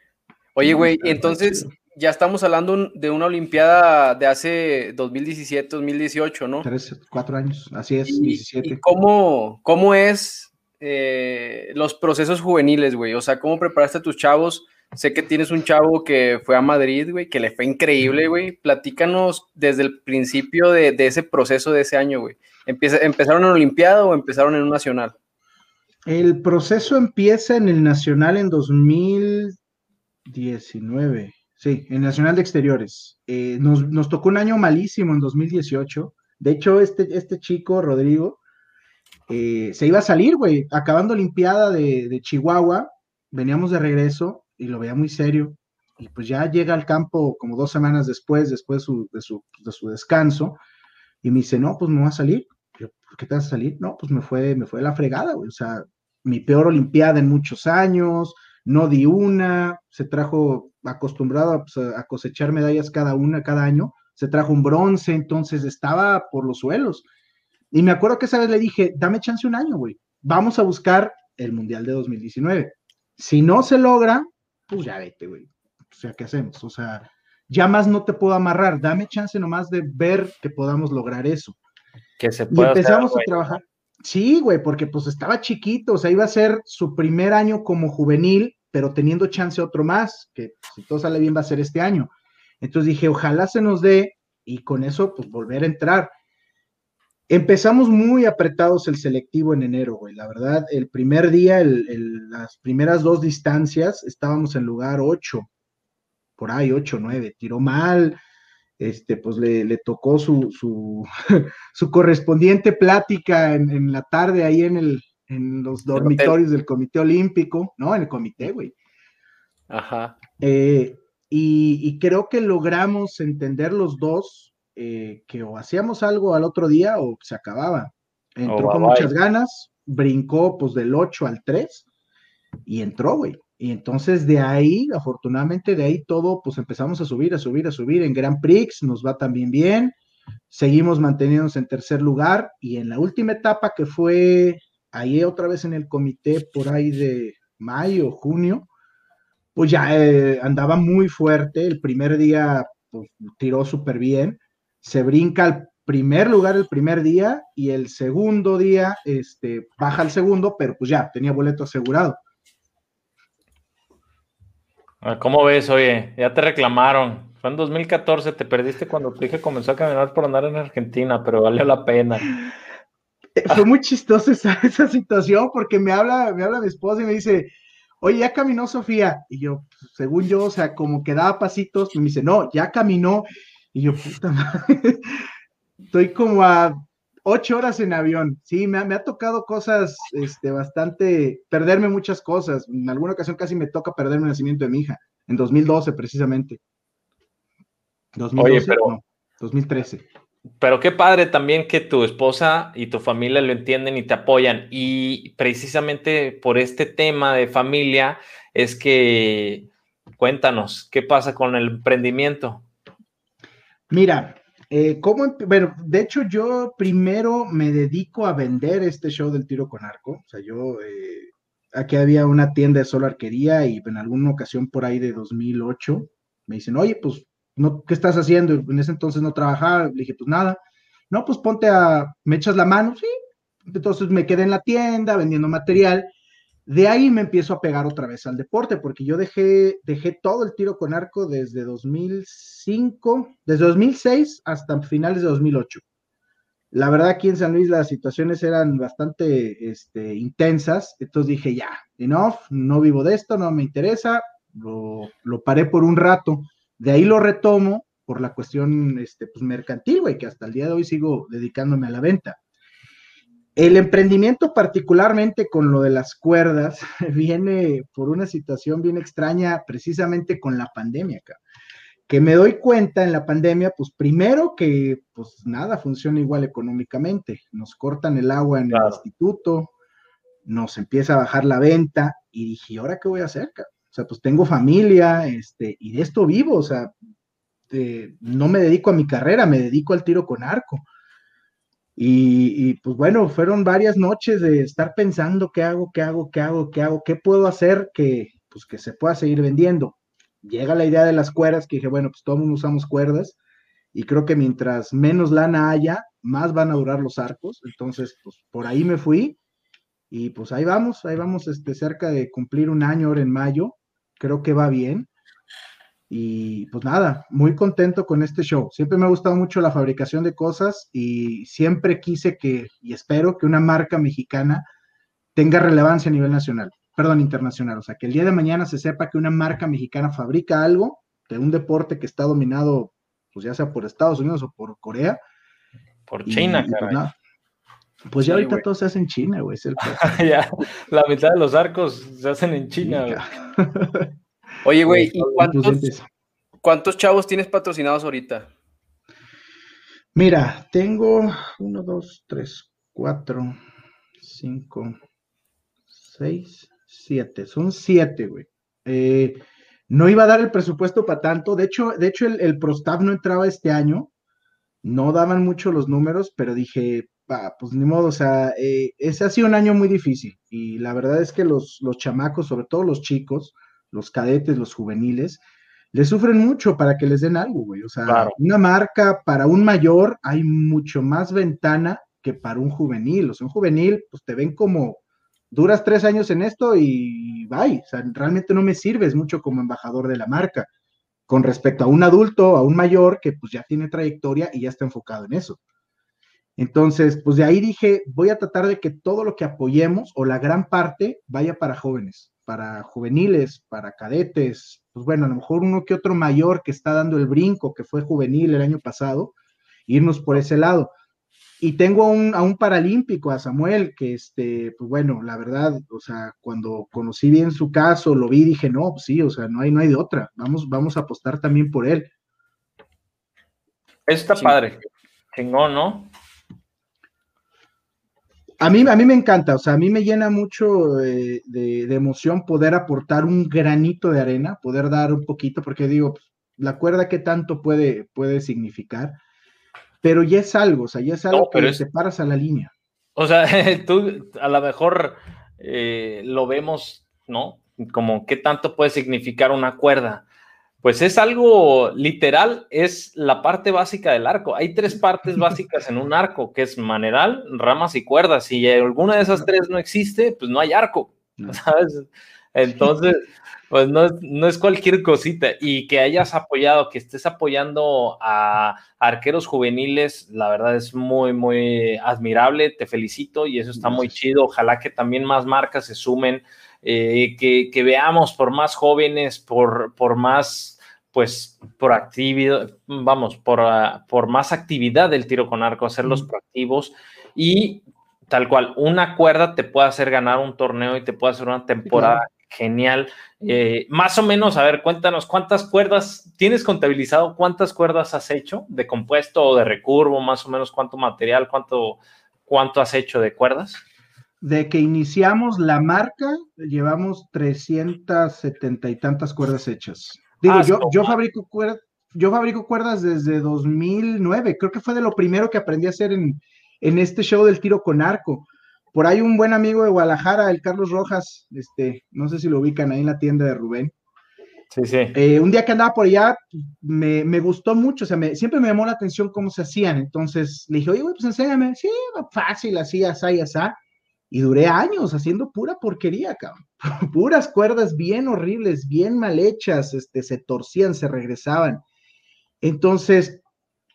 Oye, güey, entonces ya estamos hablando de una Olimpiada de hace 2017, 2018, ¿no? Tres, cuatro años, así es, 17. ¿y cómo, cómo es eh, los procesos juveniles, güey? O sea, ¿cómo preparaste a tus chavos? Sé que tienes un chavo que fue a Madrid, güey, que le fue increíble, güey. Platícanos desde el principio de, ese proceso de ese año, güey. ¿Empezaron en Olimpiada o empezaron en un nacional? El proceso empieza en el nacional en 2019. Sí, en Nacional de Exteriores. Eh, nos, tocó un año malísimo en 2018. De hecho, este, este chico, Rodrigo, eh, se iba a salir, güey, acabando Olimpiada de, Chihuahua, veníamos de regreso y lo veía muy serio. Y pues ya llega al campo como dos semanas después, después de su, descanso, y me dice, no, pues me voy a salir. Yo, ¿por qué te vas a salir? No, pues me fue, me fue la fregada, güey. O sea, mi peor Olimpiada en muchos años, no di una, se trajo acostumbrado pues, a cosechar medallas cada una, cada año, se trajo un bronce, entonces estaba por los suelos. Y me acuerdo que esa vez le dije, dame chance un año, güey. Vamos a buscar el Mundial de 2019. Si no se logra, pues ya vete, güey. O sea, ¿qué hacemos? O sea, ya más no te puedo amarrar. Dame chance nomás de ver que podamos lograr eso. Que se y empezamos a trabajar. Sí, güey, porque pues estaba chiquito, o sea, iba a ser su primer año como juvenil, pero teniendo chance otro más, que si todo sale bien va a ser este año. Entonces dije, ojalá se nos dé y con eso pues volver a entrar. Empezamos muy apretados el selectivo en enero, güey. La verdad, el primer día, las primeras dos distancias, estábamos en lugar 8, por ahí 8, 9. Tiró mal, este, pues le, tocó su, su, correspondiente plática en, la tarde ahí en, el, en los dormitorios del Comité Olímpico, ¿no? En el comité, güey. Ajá. Eh, y, y creo que logramos entender los dos eh, que o hacíamos algo al otro día o se acababa. Entró con muchas ganas, brincó pues del 8 al 3 y entró, güey. Y entonces de ahí, afortunadamente de ahí todo, pues empezamos a subir, a subir, a subir. En Grand Prix nos va también bien. Seguimos manteniéndonos en tercer lugar y en la última etapa que fue ahí otra vez en el comité por ahí de mayo, junio, pues ya eh, andaba muy fuerte. El primer día pues, tiró súper bien se brinca al primer lugar el primer día y el segundo día este, baja al segundo, pero pues ya tenía boleto asegurado. Ah, ¿Cómo ves? Oye, ya te reclamaron. Fue en 2014, te perdiste cuando tu hija comenzó a caminar por andar en Argentina, pero valió la pena. Eh, fue muy chistosa esa, esa, situación porque me habla, me habla mi esposa y me dice, oye, ya caminó Sofía. Y yo, según yo, o sea, como que daba pasitos, me dice, no, ya caminó. Y yo, puta madre, estoy como a ocho horas en avión. Sí, me, ha tocado cosas, este, bastante, perderme muchas cosas. En alguna ocasión casi me toca perder el nacimiento de mi hija, en 2012 precisamente. 2012, pero, no, 2013. Pero qué padre también que tu esposa y tu familia lo entienden y te apoyan. Y precisamente por este tema de familia es que Cuéntanos, ¿qué pasa con el emprendimiento? Mira, eh, ¿cómo, bueno, de hecho yo primero me dedico a vender este show del tiro con arco. O sea, yo, eh, aquí había una tienda de solo arquería y en alguna ocasión por ahí de 2008 me dicen, oye, pues, no, ¿qué estás haciendo? En ese entonces no trabajaba. Le dije, pues nada. No, pues ponte a, me echas la mano, sí. Entonces me quedé en la tienda vendiendo material de ahí me empiezo a pegar otra vez al deporte, porque yo dejé, dejé todo el tiro con arco desde 2005, desde 2006 hasta finales de 2008. La verdad aquí en San Luis las situaciones eran bastante este, intensas, entonces dije ya, enough, no vivo de esto, no me interesa, lo, paré por un rato, de ahí lo retomo por la cuestión este, pues, mercantil, güey, que hasta el día de hoy sigo dedicándome a la venta. El emprendimiento, particularmente con lo de las cuerdas, viene por una situación bien extraña, precisamente con la pandemia, que me doy cuenta en la pandemia, pues primero que pues nada funciona igual económicamente, nos cortan el agua en el instituto, nos empieza a bajar la venta y dije, ¿ahora qué voy a hacer? O sea, pues tengo familia, este, y de esto vivo, o sea, no me dedico a mi carrera, me dedico al tiro con arco. Y, pues bueno, fueron varias noches de estar pensando qué hago, qué hago, qué hago, qué hago, qué puedo hacer que, pues, que se pueda seguir vendiendo. Llega la idea de las cuerdas, que dije, bueno, pues todos usamos cuerdas y creo que mientras menos lana haya, más van a durar los arcos. Entonces, pues por ahí me fui y pues ahí vamos, ahí vamos este, cerca de cumplir un año ahora en mayo. Creo que va bien. Y pues nada, muy contento con este show. Siempre me ha gustado mucho la fabricación de cosas y siempre quise que, y espero que una marca mexicana tenga relevancia a nivel nacional, perdón, internacional. O sea, que el día de mañana se sepa que una marca mexicana fabrica algo de un deporte que está dominado, pues ya sea por Estados Unidos o por Corea. Por China, pues, pues, ya ahorita todo se hace en China, güey. ya, la mitad de los arcos se hacen en China. Oye, güey, ¿y cuántos, chavos tienes patrocinados ahorita? Mira, tengo uno, dos, tres, cuatro, cinco, seis, siete. Son siete, güey. Eh, no iba a dar el presupuesto para tanto. De hecho, de hecho el, el no entraba este año. No daban mucho los números, pero dije, pues ni modo, o sea, eh, ese ha sido un año muy difícil. Y la verdad es que los, los chamacos, sobre todo los chicos, los cadetes, los juveniles, le sufren mucho para que les den algo, güey. O sea, una marca para un mayor hay mucho más ventana que para un juvenil. O sea, un juvenil, pues te ven como duras tres años en esto y bye. O sea, realmente no me sirves mucho como embajador de la marca. Con respecto a un adulto, a un mayor que pues ya tiene trayectoria y ya está enfocado en eso. Entonces, pues de ahí dije, voy a tratar de que todo lo que apoyemos o la gran parte vaya para jóvenes para juveniles, para cadetes, pues bueno, a lo mejor uno que otro mayor que está dando el brinco, que fue juvenil el año pasado, irnos por ese lado. Y tengo a un, a un paralímpico, a Samuel, que este, pues bueno, la verdad, o sea, cuando conocí bien su caso, lo vi, dije, no, pues sí, o sea, no hay, no hay de otra, vamos, vamos a apostar también por él. Está padre, chingón, ¿no? A mí, a mí me encanta, o sea, a mí me llena mucho de, emoción poder aportar un granito de arena, poder dar un poquito, porque digo, la cuerda que tanto puede, puede significar, pero ya es algo, o sea, ya es algo que te separas a la línea. O sea, tú a lo mejor eh, lo vemos, ¿no? Como qué tanto puede significar una cuerda. Pues es algo literal, es la parte básica del arco. Hay tres partes básicas en un arco, que es maneral, ramas y cuerdas. Si alguna de esas tres no existe, pues no hay arco, ¿sabes? Entonces, pues no, no, es cualquier cosita. Y que hayas apoyado, que estés apoyando a arqueros juveniles, la verdad es muy, muy admirable. Te felicito y eso está muy chido. Ojalá que también más marcas se sumen, eh, que, que, veamos por más jóvenes, por, por más pues por actividad, vamos, por, ah, por más actividad del tiro con arco, hacerlos proactivos y tal cual, una cuerda te puede hacer ganar un torneo y te puede hacer una temporada genial. Eh, más o menos, a ver, cuéntanos, ¿cuántas cuerdas tienes contabilizado? ¿Cuántas cuerdas has hecho de compuesto o de recurvo? Más o menos, ¿cuánto material, cuánto, cuánto has hecho de cuerdas? De que iniciamos la marca, llevamos 370 y tantas cuerdas hechas. Digo, ah, yo, yo fabrico cuerdas, yo fabrico cuerdas desde 2009, creo que fue de lo primero que aprendí a hacer en, en este show del tiro con arco. Por ahí un buen amigo de Guadalajara, el Carlos Rojas, este, no sé si lo ubican ahí en la tienda de Rubén. Sí, sí. Eh, un día que andaba por allá, me, me gustó mucho, o sea, me, siempre me llamó la atención cómo se hacían. Entonces le dije, oye, pues enséñame. Sí, fácil, así, así, así. Y duré años haciendo pura porquería, cabrón. Puras cuerdas bien horribles, bien mal hechas, este, se torcían, se regresaban. Entonces,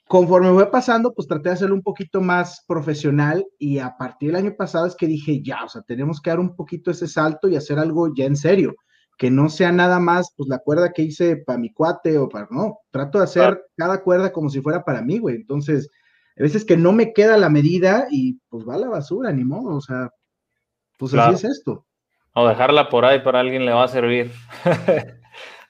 conforme fue pasando, pues traté de hacerlo un poquito más profesional y a partir del año pasado es que dije, ya, o sea, tenemos que dar un poquito ese salto y hacer algo ya en serio, que no sea nada más, pues la cuerda que hice para mi cuate o para, no, trato de hacer cada cuerda como si fuera para mí, güey. Entonces, a veces que no me queda la medida y pues va a la basura, ni modo, o sea, pues así es esto. O dejarla por ahí para alguien le va a servir.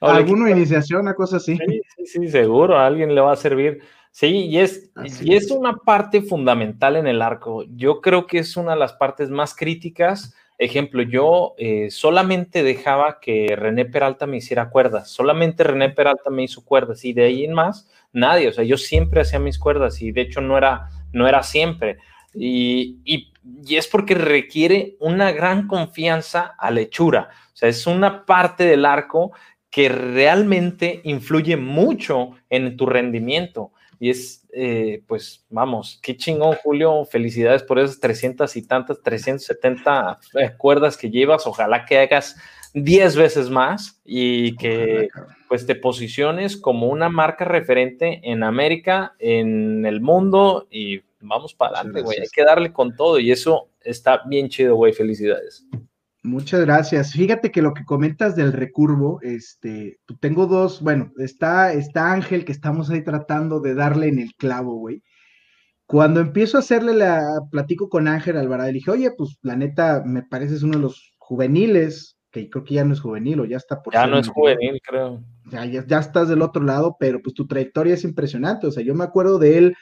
Alguna iniciación, una cosa así. Sí, sí, sí, seguro, a alguien le va a servir. Sí, y es, y es una parte fundamental en el arco. Yo creo que es una de las partes más críticas. Ejemplo, yo eh, solamente dejaba que René Peralta me hiciera cuerdas, solamente René Peralta me hizo cuerdas y de ahí en más nadie, o sea, yo siempre hacía mis cuerdas y de hecho no era, no era siempre. Y, y, y es porque requiere una gran confianza a la hechura, o sea, es una parte del arco que realmente influye mucho en tu rendimiento. Y es, eh, pues, vamos, qué chingón, Julio. Felicidades por esas 300 y tantas, 370 eh, cuerdas que llevas. Ojalá que hagas 10 veces más y que, pues, te posiciones como una marca referente en América, en el mundo y vamos para adelante, güey. Hay que darle con todo y eso está bien chido, güey. Felicidades. Muchas gracias. Fíjate que lo que comentas del recurvo, este, tengo dos, bueno, está, está Ángel que estamos ahí tratando de darle en el clavo, güey. Cuando empiezo a hacerle la, platico con Ángel Alvarado, le dije, oye, pues la neta, me pareces uno de los juveniles, que creo que ya no es juvenil o ya está por... Ya no es juvenil, creo. Ya, ya, estás del otro lado, pero pues tu trayectoria es impresionante, o sea, yo me acuerdo de él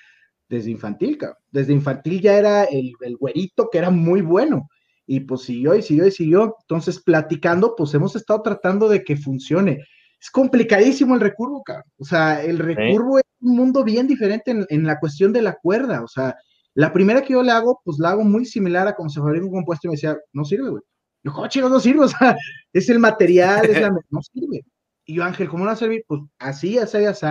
desde infantil, cabrón. Desde infantil ya era el, el güerito que era muy bueno y pues siguió y siguió y siguió. Entonces, platicando, pues hemos estado tratando de que funcione. Es complicadísimo el recurvo, cabrón. O sea, el recurvo es un mundo bien diferente en, la cuestión de la cuerda. O sea, la primera que yo le hago, pues la hago muy similar a como se fabrica un compuesto y me decía, no sirve, güey. Yo, ¿cómo no sirve? O sea, es el material, es la... no sirve. Y yo, Ángel, ¿cómo no va a servir? Pues así, así, así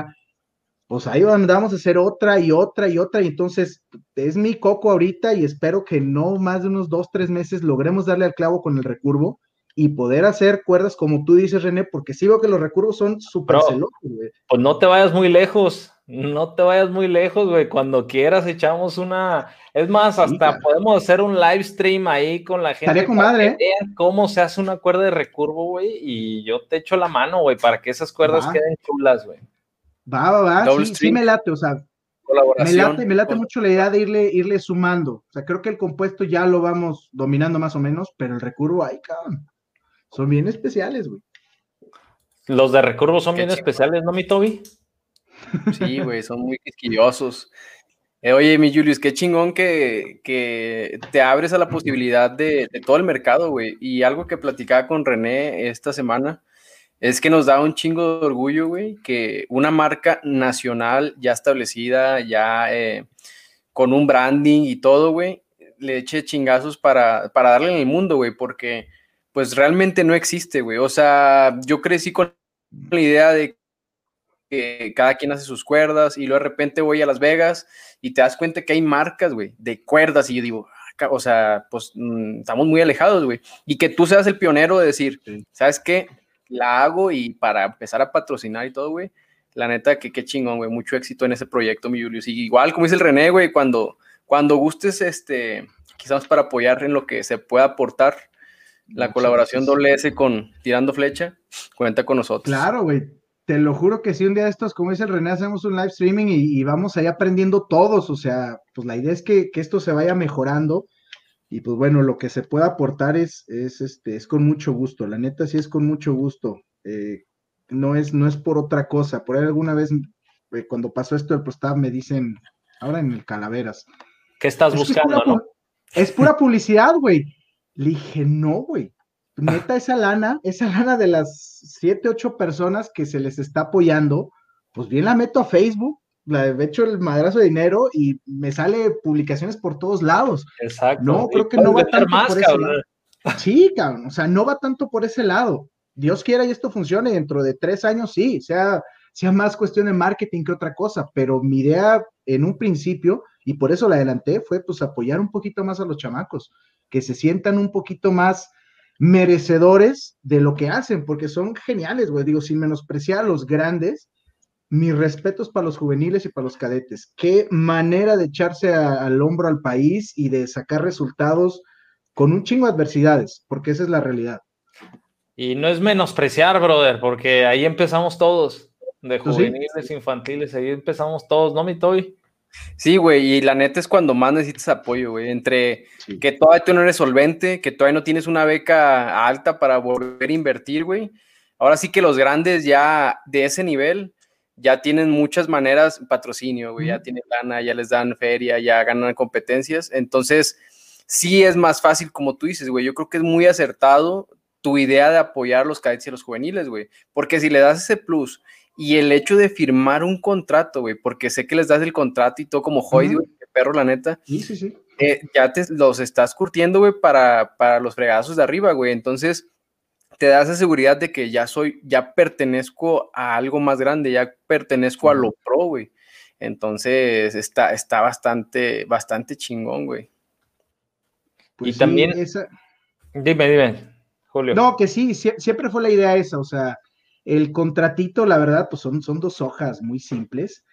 pues ahí vamos a hacer otra y otra y otra, y entonces es mi coco ahorita y espero que no más de unos dos, tres meses logremos darle al clavo con el recurvo y poder hacer cuerdas como tú dices, René, porque sí veo que los recurvos son súper celosos, güey. Pues no te vayas muy lejos, no te vayas muy lejos, güey, cuando quieras echamos una, es más, hasta podemos hacer un live stream ahí con la gente. Estaría con madre, ¿eh? cómo se hace una cuerda de recurvo, güey, y yo te echo la mano, güey, para que esas cuerdas queden chulas, güey. Va, va, va, sí, sí, me late, o sea, me late, me late mucho la idea de irle, irle sumando. O sea, creo que el compuesto ya lo vamos dominando más o menos, pero el recurvo, ay, cabrón, son bien especiales, güey. Los de recurvo son bien especiales, ¿no, mi Toby? Sí, güey, son muy quisquillosos. Eh, oye, mi Julius, qué chingón que, que te abres a la posibilidad de, de todo el mercado, güey. Y algo que platicaba con René esta semana, es que nos da un chingo de orgullo, güey, que una marca nacional ya establecida, ya eh, con un branding y todo, güey, le eche chingazos para, para darle en el mundo, güey, porque pues realmente no existe, güey. O sea, yo crecí con la idea de que cada quien hace sus cuerdas y luego de repente voy a Las Vegas y te das cuenta que hay marcas, güey, de cuerdas y yo digo, ah, o sea, pues mm, estamos muy alejados, güey. Y que tú seas el pionero de decir, ¿sabes qué? La hago y para empezar a patrocinar y todo, güey. La neta, que qué chingón, güey. Mucho éxito en ese proyecto, mi Julius. Y igual, como dice el René, güey, cuando, cuando gustes, este, quizás para apoyar en lo que se pueda aportar, la colaboración doble S con Tirando Flecha, cuenta con nosotros. Claro, güey. Te lo juro que si un día de estos, como dice el René, hacemos un live streaming y, vamos ahí aprendiendo todos. O sea, pues la idea es que, que esto se vaya mejorando y pues bueno, lo que se pueda aportar es, es, este, es con mucho gusto, la neta sí es con mucho gusto, eh, no, es, no es por otra cosa, por ahí alguna vez eh, cuando pasó esto del ProStab me dicen, ahora en el Calaveras. ¿Qué estás buscando, es pura, no? Es pura publicidad, güey. Le dije, no, güey. Neta, esa lana, esa lana de las siete, ocho personas que se les está apoyando, pues bien la meto a Facebook, la he hecho el madrazo de dinero y me sale publicaciones por todos lados. Exacto. No, creo que no va tanto por ese lado. Sí, cabrón, o sea, no va tanto por ese lado. Dios quiera y esto funcione dentro de tres años, sí, sea, sea más cuestión de marketing que otra cosa, pero mi idea en un principio, y por eso la adelanté, fue pues apoyar un poquito más a los chamacos, que se sientan un poquito más merecedores de lo que hacen, porque son geniales, güey, digo, sin menospreciar a los grandes, mis respetos para los juveniles y para los cadetes. Qué manera de echarse al hombro al país y de sacar resultados con un chingo de adversidades, porque esa es la realidad. Y no es menospreciar, brother, porque ahí empezamos todos, de juveniles, infantiles, ahí empezamos todos, ¿no, mi Toy? Sí, güey, y la neta es cuando más necesitas apoyo, güey, entre que todavía tú no eres solvente, que todavía no tienes una beca alta para volver a invertir, güey. Ahora sí que los grandes ya de ese nivel ya tienen muchas maneras, patrocinio, güey, ya tienen lana, ya les dan feria, ya ganan competencias. Entonces, sí es más fácil, como tú dices, güey. Yo creo que es muy acertado tu idea de apoyar a los cadetes y a los juveniles, güey. Porque si le das ese plus y el hecho de firmar un contrato, güey, porque sé que les das el contrato y todo como hoy, güey, perro, la neta. Sí, sí, sí. Eh, ya te los estás curtiendo, güey, para, para los fregazos de arriba, güey. Entonces, te da esa seguridad de que ya soy, ya pertenezco a algo más grande, ya pertenezco a lo pro, güey. Entonces está, está bastante, bastante chingón, güey. Pues y también. Dime, dime, Julio. No, que sí, siempre fue la idea esa, o sea, el contratito, la verdad, pues son, son dos hojas muy simples,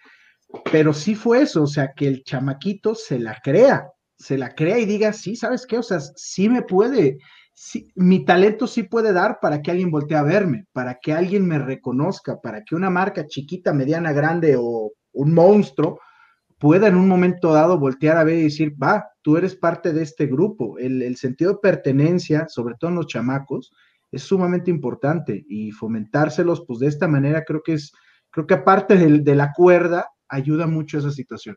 pero sí fue eso, o sea, que el chamaquito se la crea, se la crea y diga, sí, ¿sabes qué? O sea, sí me puede, mi talento sí puede dar para que alguien voltee a verme, para que alguien me reconozca, para que una marca chiquita, mediana, grande o un monstruo pueda en un momento dado voltear a ver y decir, va, tú eres parte de este grupo. El, sentido de pertenencia, sobre todo en los chamacos, es sumamente importante y fomentárselos, pues de esta manera creo que es, creo que aparte de, de la cuerda, ayuda mucho esa situación.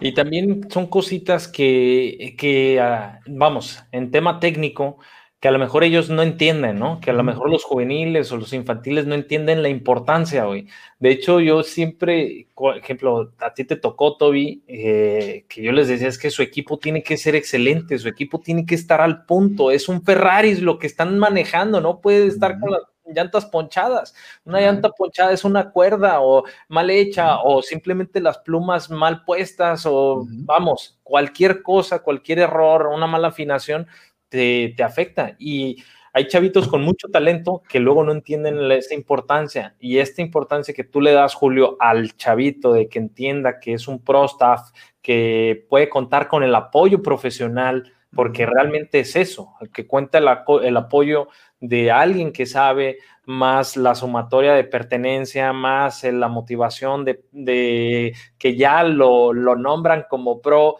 Y también son cositas que, que ah, vamos, en tema técnico, que a lo mejor ellos no entienden, ¿no? Que a lo mejor los juveniles o los infantiles no entienden la importancia hoy. De hecho, yo siempre, por ejemplo, a ti te tocó, Toby, eh, que yo les decía es que su equipo tiene que ser excelente, su equipo tiene que estar al punto, es un Ferrari lo que están manejando, no puede estar con las llantas ponchadas. Una llanta ponchada es una cuerda o mal hecha o simplemente las plumas mal puestas o vamos, cualquier cosa, cualquier error, una mala afinación te, te, afecta. Y hay chavitos con mucho talento que luego no entienden esa importancia. Y esta importancia que tú le das, Julio, al chavito de que entienda que es un pro staff, que puede contar con el apoyo profesional, porque realmente es eso, que cuenta el, el apoyo de alguien que sabe, más la sumatoria de pertenencia, más la motivación de, que ya lo, nombran como pro,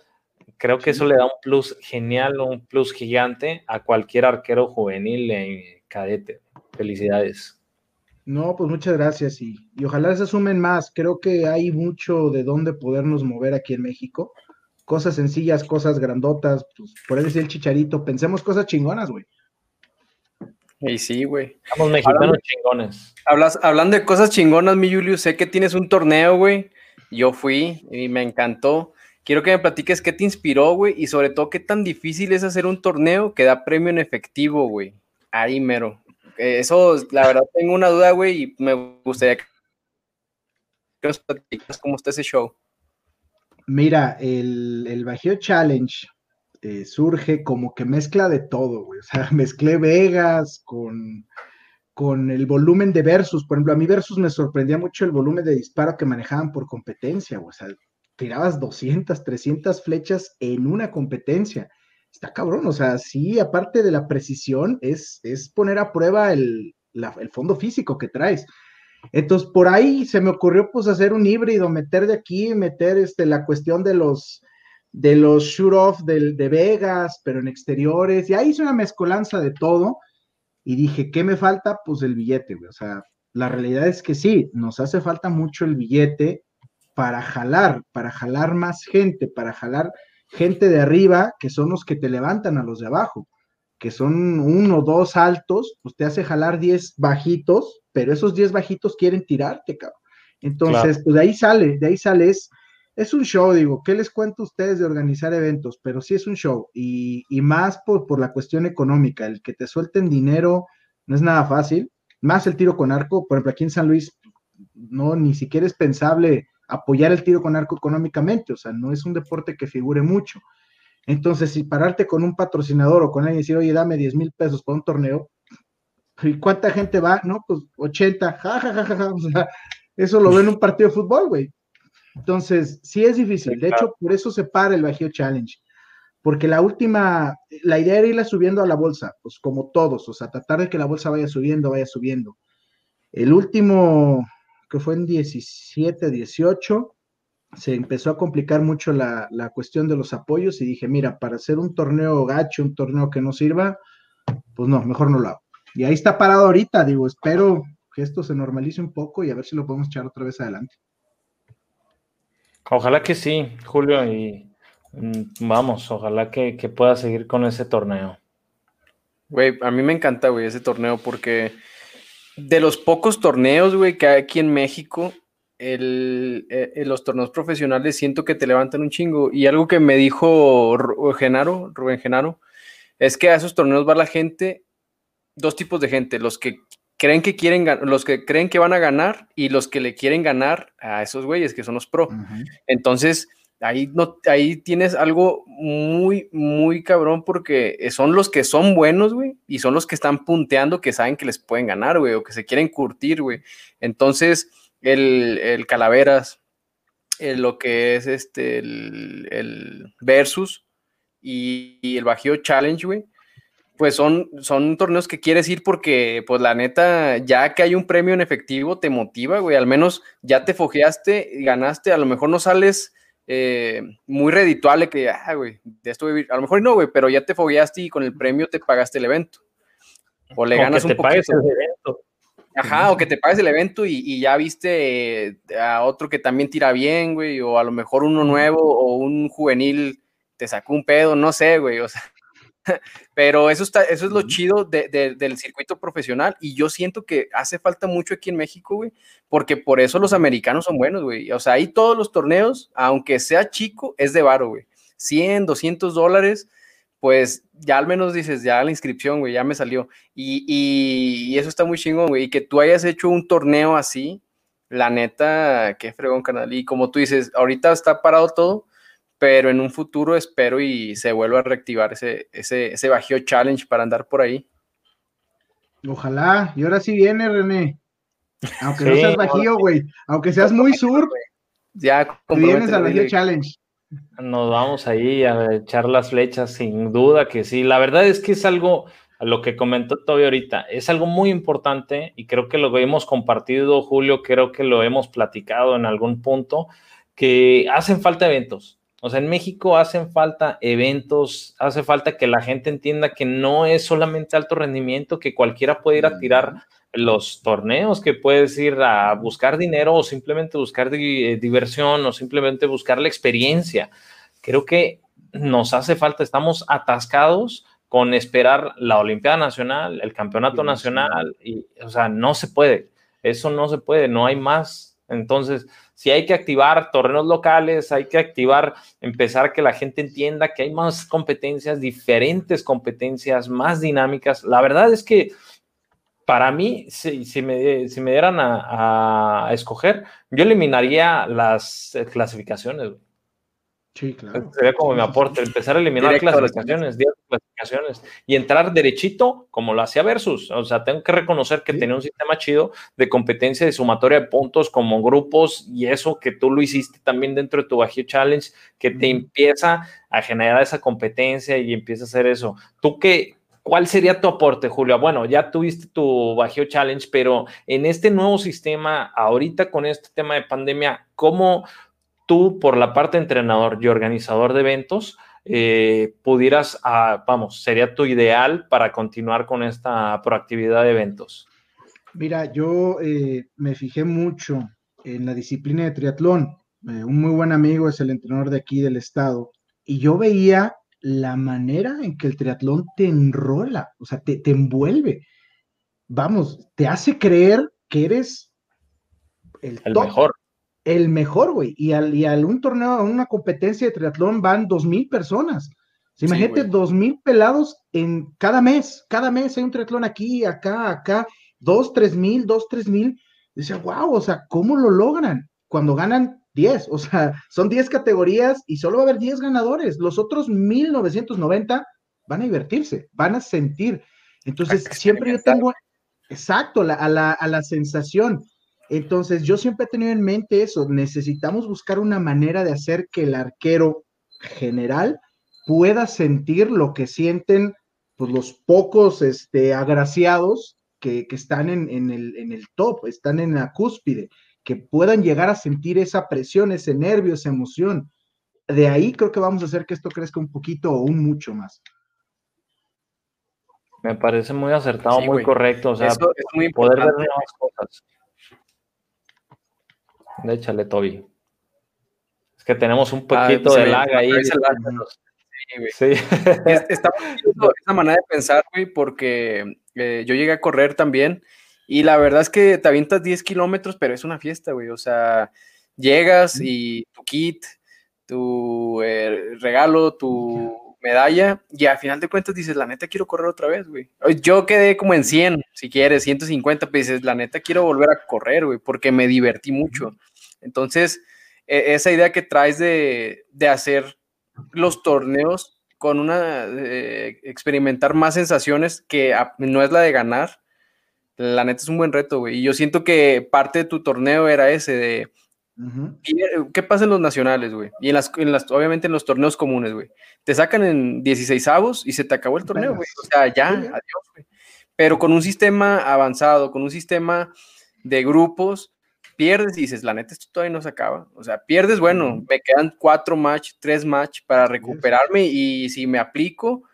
creo que eso le da un plus genial, un plus gigante a cualquier arquero juvenil en cadete. Felicidades. No, pues muchas gracias y, ojalá se sumen más. Creo que hay mucho de dónde podernos mover aquí en México. Cosas sencillas, cosas grandotas, pues por eso decir el chicharito, pensemos cosas chingonas, güey. Y sí, güey. Estamos mexicanos chingones. Hablas, hablando de cosas chingonas, mi Julio, sé que tienes un torneo, güey. Yo fui y me encantó. Quiero que me platiques qué te inspiró, güey, y sobre todo qué tan difícil es hacer un torneo que da premio en efectivo, güey. Ahí mero. Eso, la verdad, tengo una duda, güey, y me gustaría que nos platicas cómo está ese show. Mira, el, el Bajío Challenge eh, surge como que mezcla de todo, güey. O sea, mezclé Vegas con, con el volumen de versus. Por ejemplo, a mí versus me sorprendía mucho el volumen de disparo que manejaban por competencia, güey. O sea, tirabas 200, 300 flechas en una competencia. Está cabrón, o sea, sí, aparte de la precisión, es, es poner a prueba el, el fondo físico que traes. Entonces, por ahí se me ocurrió pues hacer un híbrido, meter de aquí, meter este, la cuestión de los, de los shoot-off de, de, Vegas, pero en exteriores, y ahí hice una mezcolanza de todo, y dije, ¿qué me falta? Pues el billete, güey. O sea, la realidad es que sí, nos hace falta mucho el billete para jalar, para jalar más gente, para jalar gente de arriba, que son los que te levantan a los de abajo, que son uno o dos altos, pues te hace jalar 10 bajitos, pero esos 10 bajitos quieren tirarte, cabrón. Entonces, pues de ahí sale, de ahí sale, es, es un show, digo, ¿qué les cuento a ustedes de organizar eventos? Pero sí es un show, y, y más por, por la cuestión económica, el que te suelten dinero no es nada fácil, más el tiro con arco, por ejemplo, aquí en San Luis, no, ni siquiera es pensable apoyar el tiro con arco económicamente, o sea, no es un deporte que figure mucho. Entonces, si pararte con un patrocinador o con alguien y decir, oye, dame 10 mil pesos para un torneo, ¿y cuánta gente va? No, pues 80, jajajaja, o sea, eso lo ven en un partido de fútbol, güey. Entonces, sí es difícil. De hecho, por eso se para el Bajío Challenge. Porque la última, la idea era irla subiendo a la bolsa, pues como todos, o sea, tratar de que la bolsa vaya subiendo, vaya subiendo. El último, que fue en 17, 18, se empezó a complicar mucho la, cuestión de los apoyos y dije, mira, para hacer un torneo gacho, un torneo que no sirva, pues no, mejor no lo hago. Y ahí está parado ahorita, digo, espero que esto se normalice un poco y a ver si lo podemos echar otra vez adelante. Ojalá que sí, Julio, y mm, vamos, ojalá que, que pueda seguir con ese torneo. Güey, a mí me encanta, güey, ese torneo porque de los pocos torneos, güey, que hay aquí en México, el, eh, los torneos profesionales siento que te levantan un chingo. Y algo que me dijo Genaro, Rubén Genaro, es que a esos torneos va la gente, dos tipos de gente, los que creen que quieren los que creen que van a ganar y los que le quieren ganar a esos güeyes que son los pro. Entonces, ahí no ahí tienes algo muy muy cabrón porque son los que son buenos, güey, y son los que están punteando que saben que les pueden ganar, güey, o que se quieren curtir, güey. Entonces, el, Calaveras, lo que es este, el, Versus y, el Bajío Challenge, güey, pues son, son torneos que quieres ir porque, pues la neta, ya que hay un premio en efectivo, te motiva, güey, al menos ya te fogeaste, ganaste, a lo mejor no sales eh, muy redituable que, ah, güey, de esto a lo mejor no, güey, pero ya te fogueaste y con el premio te pagaste el evento. O le ganas un poquito. El evento. Ajá, o que te pagues el evento y, ya viste eh, a otro que también tira bien, güey, o a lo mejor uno nuevo o un juvenil te sacó un pedo, no sé, güey, o sea, pero eso, está, eso es lo chido del circuito profesional y yo siento que hace falta mucho aquí en México, güey, porque por eso los americanos son buenos, güey, o sea, ahí todos los torneos, aunque sea chico, es de varo, güey, 100, 200 dólares, pues ya al menos dices, ya la inscripción, güey, ya me salió. Y, eso está muy chingón, güey. Y que tú hayas hecho un torneo así, la neta, qué fregón, canal. Y como tú dices, ahorita está parado todo, pero en un futuro espero y se vuelva a reactivar ese, ese, ese Bajío Challenge para andar por ahí. Ojalá. Y ahora sí viene, René. Aunque no seas Bajío, güey. Aunque seas muy sur. Ya, vienes al Bajío Challenge. Nos vamos ahí a echar las flechas, sin duda que sí. La verdad es que es algo, a lo que comentó todavía ahorita, es algo muy importante y creo que lo hemos compartido, Julio, creo que lo hemos platicado en algún punto, que hacen falta eventos. O sea, en México hacen falta eventos, hace falta que la gente entienda que no es solamente alto rendimiento, que cualquiera puede ir a tirar los torneos, que puedes ir a buscar dinero o simplemente buscar eh, diversión o simplemente buscar la experiencia. Creo que nos hace falta, estamos atascados con esperar la Olimpiada Nacional, el Campeonato Nacional, y, o sea, no se puede, eso no se puede, no hay más. Entonces, si hay que activar torneos locales, hay que activar, empezar a que la gente entienda que hay más competencias, diferentes competencias, más dinámicas. La verdad es que para mí, si, me, si me dieran a, escoger, yo eliminaría las clasificaciones. Sí, claro. Sería como mi aporte, empezar a eliminar clasificaciones, clasificaciones y entrar derechito como lo hacía Versus. O sea, tengo que reconocer que tenía un sistema chido de competencia de sumatoria de puntos como grupos y eso que tú lo hiciste también dentro de tu Bajío Challenge, que te empieza a generar esa competencia y empieza a hacer eso. ¿Tú qué, ¿Cuál sería tu aporte, Julio? Bueno, ya tuviste tu Bajío Challenge, pero en este nuevo sistema, ahorita con este tema de pandemia, ¿cómo tú, por la parte de entrenador y organizador de eventos, eh, pudieras, ah, vamos, sería tu ideal para continuar con esta proactividad de eventos? Mira, yo eh, me fijé mucho en la disciplina de triatlón. Eh, un muy buen amigo es el entrenador de aquí del estado y yo veía la manera en que el triatlón te enrola, o sea, te, te envuelve. Vamos, te hace creer que eres el, mejor. El mejor, güey. Y al, y al un torneo, a una competencia de triatlón van dos mil personas. imagínate dos mil pelados en cada mes. Cada mes hay un triatlón aquí, acá, acá. Dos, tres mil, dos, tres mil. Dice, wow, o sea, ¿cómo lo logran? Cuando ganan 10, o sea, son 10 categorías y solo va a haber 10 ganadores. Los otros 1990 van a divertirse, van a sentir. Entonces, siempre yo tengo, exacto, a, la, a la sensación. Entonces, yo siempre he tenido en mente eso, necesitamos buscar una manera de hacer que el arquero general pueda sentir lo que sienten pues, los pocos este, agraciados que, están en, en, el, en el top, están en la cúspide que puedan llegar a sentir esa presión, ese nervio, esa emoción. De ahí creo que vamos a hacer que esto crezca un poquito o un mucho más. Me parece muy acertado, muy correcto. O sea, poder ver nuevas cosas. Échale, Toby. Es que tenemos un ah, poquito de lag ahí. Sí, Está esa manera de pensar, güey, porque eh, yo llegué a correr también y la verdad es que te avientas 10 kilómetros, pero es una fiesta, güey. O sea, llegas y tu kit, tu eh, regalo, tu medalla, y al final de cuentas dices, la neta quiero correr otra vez, güey. Yo quedé como en 100, si quieres, 150, pues dices, la neta quiero volver a correr, güey, porque me divertí mucho. Entonces, e, esa idea que traes de, hacer los torneos con una, eh, experimentar más sensaciones que no es la de ganar, la neta es un buen reto, güey. Y yo siento que parte de tu torneo era ese de. ¿Qué pasa en los nacionales, güey? Y en las, obviamente en los torneos comunes, güey. Te sacan en 16 avos y se te acabó el torneo, güey. O sea, ya, adiós, güey. Pero con un sistema avanzado, con un sistema de grupos, pierdes y dices, la neta, esto todavía no se acaba. O sea, pierdes, bueno, me quedan cuatro match, tres match para recuperarme y si me aplico,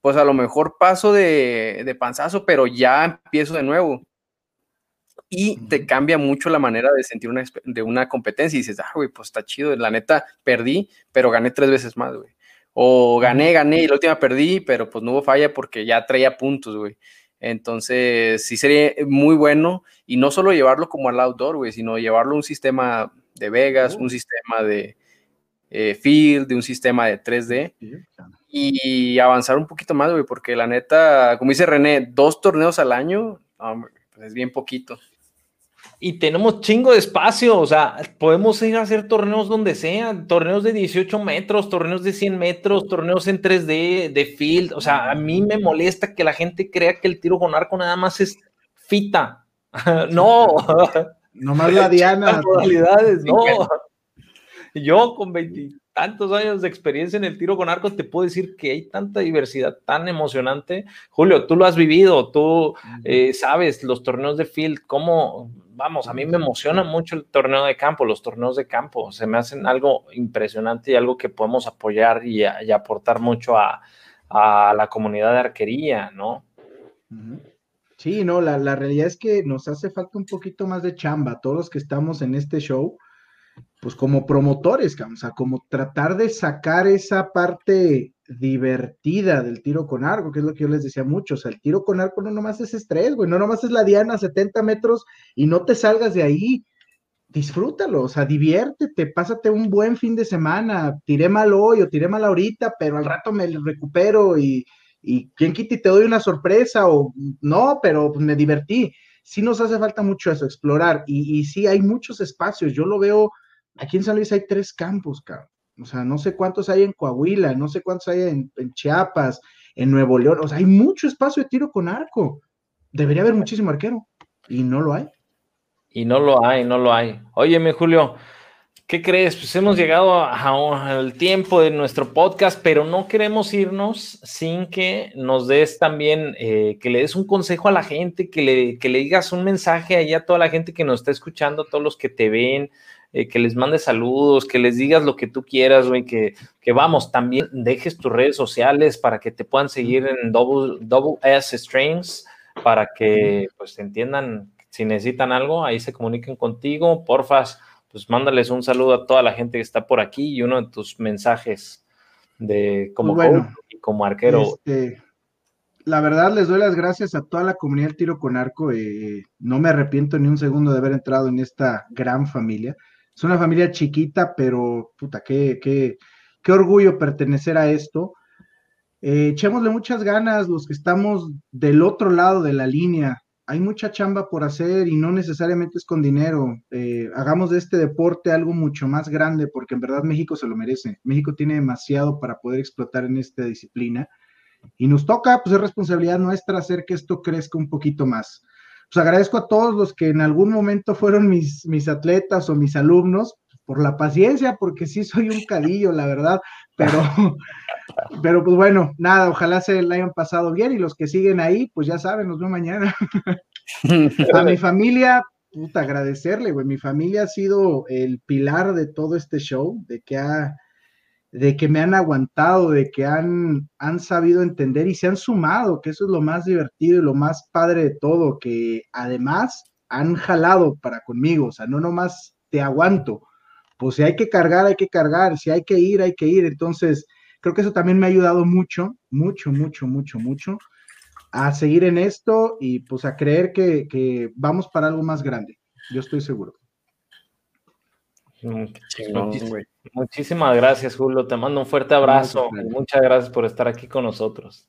pues a lo mejor paso de, panzazo, pero ya empiezo de nuevo. Y te cambia mucho la manera de sentir una, de una competencia y dices, ah, güey, pues está chido, la neta, perdí, pero gané tres veces más, güey. O gané, gané y la última perdí, pero pues no hubo falla porque ya traía puntos, güey. Entonces, sí sería muy bueno y no solo llevarlo como al outdoor, güey, sino llevarlo a un sistema de Vegas, un sistema de eh, Field, de un sistema de 3D y avanzar un poquito más, güey, porque la neta, como dice René, dos torneos al año, pues es bien poquito. Y tenemos chingo de espacio, o sea, podemos ir a hacer torneos donde sea, torneos de 18 metros, torneos de 100 metros, torneos en 3D, de field, o sea, a mí me molesta que la gente crea que el tiro con arco nada más es fita. no. Nomás la Diana. no. Yo con 20 tantos años de experiencia en el tiro con arcos, te puedo decir que hay tanta diversidad tan emocionante. Julio, tú lo has vivido, tú eh, sabes los torneos de field, cómo, vamos, a mí me emociona mucho el torneo de campo, los torneos de campo, se me hacen algo impresionante y algo que podemos apoyar y, aportar mucho a, la comunidad de arquería, ¿no? Sí, no, la, la realidad es que nos hace falta un poquito más de chamba, todos los que estamos en este show pues como promotores, o sea, como tratar de sacar esa parte divertida del tiro con arco, que es lo que yo les decía mucho, o sea, el tiro con arco no nomás es estrés, güey, no nomás es la diana a 70 metros y no te salgas de ahí, disfrútalo, o sea, diviértete, pásate un buen fin de semana, tiré mal hoy o tiré mal ahorita, pero al rato me recupero y, y quien quita y te doy una sorpresa o no, pero pues me divertí. Sí nos hace falta mucho eso, explorar, y, y sí hay muchos espacios, yo lo veo Aquí en San Luis hay tres campos, cabrón. O sea, no sé cuántos hay en Coahuila, no sé cuántos hay en, Chiapas, en Nuevo León. O sea, hay mucho espacio de tiro con arco. Debería haber muchísimo arquero. Y no lo hay. Y no lo hay, no lo hay. Óyeme, Julio, ¿qué crees? Pues hemos llegado al tiempo de nuestro podcast, pero no queremos irnos sin que nos des también, eh, que le des un consejo a la gente, que le, que le digas un mensaje allá a toda la gente que nos está escuchando, a todos los que te ven, eh, que les mandes saludos, que les digas lo que tú quieras, güey, que, que vamos, también dejes tus redes sociales para que te puedan seguir en Double, double S Streams, para que pues entiendan si necesitan algo, ahí se comuniquen contigo, porfas, pues mándales un saludo a toda la gente que está por aquí y uno de tus mensajes. de como y como arquero. Este, la verdad les doy las gracias a toda la comunidad del tiro con arco. Eh, no me arrepiento ni un segundo de haber entrado en esta gran familia. Es una familia chiquita, pero puta, qué, qué, qué orgullo pertenecer a esto. Eh, echémosle muchas ganas los que estamos del otro lado de la línea. Hay mucha chamba por hacer y no necesariamente es con dinero. Eh, hagamos de este deporte algo mucho más grande porque en verdad México se lo merece. México tiene demasiado para poder explotar en esta disciplina y nos toca, pues es responsabilidad nuestra hacer que esto crezca un poquito más. Pues agradezco a todos los que en algún momento fueron mis, mis atletas o mis alumnos por la paciencia, porque sí soy un cadillo, la verdad, pero, pero pues bueno, nada, ojalá se la hayan pasado bien y los que siguen ahí, pues ya saben, nos vemos mañana. a mi familia, puta, agradecerle, güey, mi familia ha sido el pilar de todo este show, de que ha de que me han aguantado, de que han, han sabido entender y se han sumado, que eso es lo más divertido y lo más padre de todo, que además han jalado para conmigo, o sea, no nomás te aguanto, pues si hay que cargar, hay que cargar, si hay que ir, hay que ir, entonces creo que eso también me ha ayudado mucho, mucho, mucho, mucho, mucho a seguir en esto y pues a creer que, que vamos para algo más grande, yo estoy seguro. Muchísimas gracias, Julio. Te mando un fuerte abrazo. muchas gracias por estar aquí con nosotros.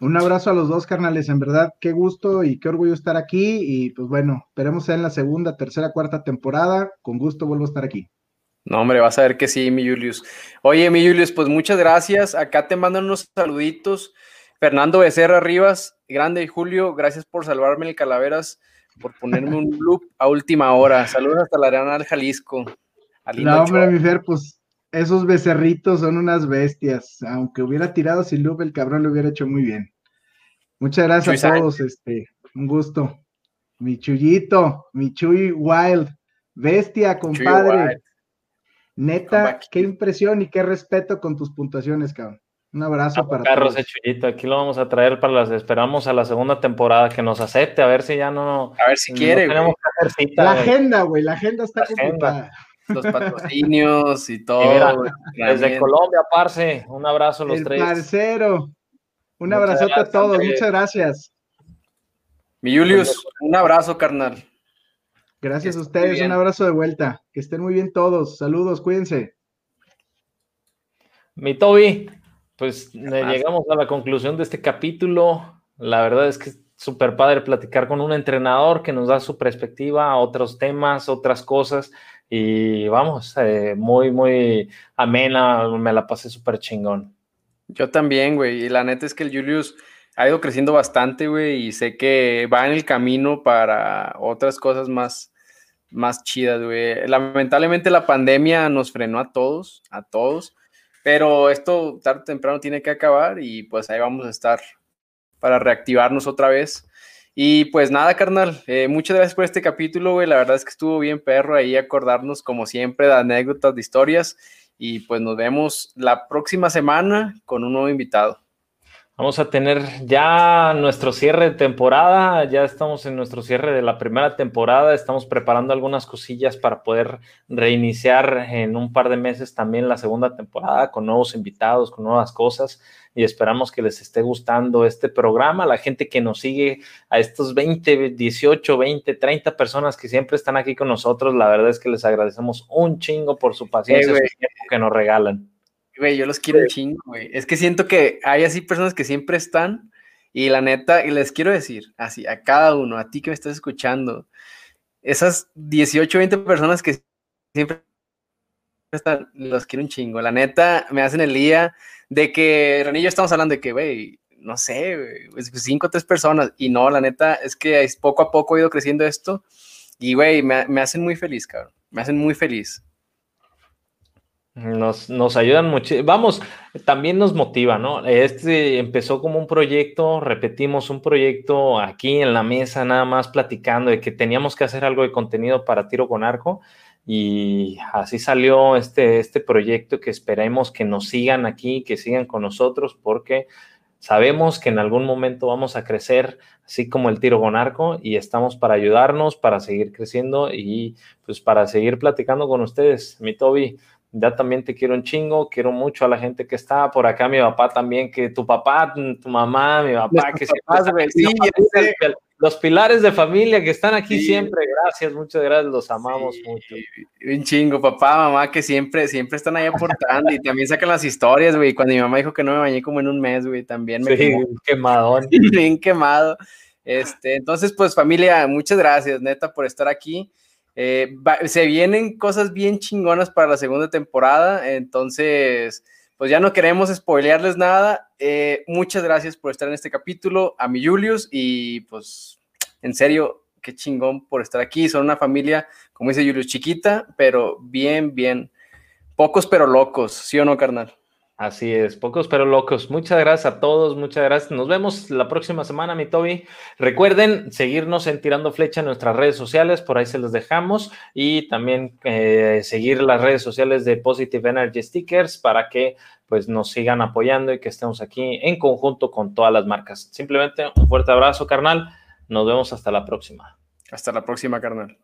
Un abrazo a los dos carnales, en verdad, qué gusto y qué orgullo estar aquí. Y pues bueno, esperemos sea en la segunda, tercera, cuarta temporada. Con gusto vuelvo a estar aquí. No, hombre, vas a ver que sí, mi Julius. Oye, mi Julius, pues muchas gracias. Acá te mandan unos saluditos. Fernando Becerra Rivas, grande Julio, gracias por salvarme el Calaveras por ponerme un loop a última hora. Saludos hasta la Arena del Jalisco. No, hombre, mi Fer, pues esos becerritos son unas bestias. Aunque hubiera tirado sin loop, el cabrón lo hubiera hecho muy bien. Muchas gracias a todos, este, un gusto. Mi chullito, mi chuy wild, bestia, compadre. Neta, qué impresión y qué respeto con tus puntuaciones, cabrón. Un abrazo para Carlos todos. Aquí lo vamos a traer para las. Esperamos a la segunda temporada que nos acepte, a ver si ya no. A ver si quiere. la agenda, güey. La agenda está complicada. Los patrocinios y todo. desde Colombia, parce. Un abrazo a los tres. Parcero. Un abrazote a todos. Muchas gracias. Mi Julius, un abrazo, carnal. Gracias a ustedes. Un abrazo de vuelta. Que estén muy bien todos. Saludos, cuídense. Mi Toby, pues llegamos a la conclusión de este capítulo. La verdad es que es súper padre platicar con un entrenador que nos da su perspectiva a otros temas, otras cosas. Y vamos, eh, muy, muy amena, me la pasé súper chingón. Yo también, güey. Y la neta es que el Julius ha ido creciendo bastante, güey, y sé que va en el camino para otras cosas más, más chidas, güey. Lamentablemente la pandemia nos frenó a todos, a todos. Pero esto tarde o temprano tiene que acabar y pues ahí vamos a estar para reactivarnos otra vez. Y pues nada, carnal, eh, muchas gracias por este capítulo, güey. La verdad es que estuvo bien perro ahí acordarnos como siempre de anécdotas, de historias. Y pues nos vemos la próxima semana con un nuevo invitado. Vamos a tener ya nuestro cierre de temporada, ya estamos en nuestro cierre de la primera temporada, estamos preparando algunas cosillas para poder reiniciar en un par de meses también la segunda temporada con nuevos invitados, con nuevas cosas. Y esperamos que les esté gustando este programa, la gente que nos sigue, a estos 20, 18, 20, 30 personas que siempre están aquí con nosotros, la verdad es que les agradecemos un chingo por su paciencia, y tiempo que nos regalan. Güey, yo los quiero un chingo, güey. Es que siento que hay así personas que siempre están y la neta, y les quiero decir, así, a cada uno, a ti que me estás escuchando, esas 18, 20 personas que siempre están, los quiero un chingo. La neta, me hacen el día de que yo estamos hablando de que, güey, no sé, pues, cinco o tres personas. Y no, la neta, es que poco a poco he ido creciendo esto. Y, güey, me, me hacen muy feliz, cabrón. Me hacen muy feliz. Nos, nos ayudan mucho. Vamos, también nos motiva, ¿no? Este empezó como un proyecto, repetimos, un proyecto aquí en la mesa, nada más platicando de que teníamos que hacer algo de contenido para tiro con arco. Y así salió este, este proyecto que esperemos que nos sigan aquí, que sigan con nosotros, porque sabemos que en algún momento vamos a crecer, así como el tiro con arco, y estamos para ayudarnos, para seguir creciendo y pues para seguir platicando con ustedes. Mi Toby, ya también te quiero un chingo, quiero mucho a la gente que está por acá, mi papá también, que tu papá, tu mamá, mi papá, que se pasa, sí, los pilares de familia que están aquí siempre, gracias, muchas gracias, los amamos mucho. Un chingo, papá, mamá, que siempre, siempre están ahí aportando y también sacan las historias, güey, cuando mi mamá dijo que no me bañé como en un mes, güey, también me sí, quemadón. Bien quemado. Este, entonces, pues familia, muchas gracias, neta, por estar aquí. Eh, se vienen cosas bien chingonas para la segunda temporada, entonces, pues ya no queremos spoilearles nada. Eh, muchas gracias por estar en este capítulo, a mi Julius, y pues, en serio, qué chingón por estar aquí. Son una familia, como dice Julius, chiquita, pero bien, bien, pocos pero locos, ¿sí o no, carnal? Así es, pocos pero locos. Muchas gracias a todos, muchas gracias. Nos vemos la próxima semana, mi Toby. Recuerden seguirnos en Tirando Flecha en nuestras redes sociales, por ahí se los dejamos. Y también eh, seguir las redes sociales de Positive Energy Stickers para que pues nos sigan apoyando y que estemos aquí en conjunto con todas las marcas. Simplemente un fuerte abrazo, carnal. Nos vemos hasta la próxima. Hasta la próxima, carnal.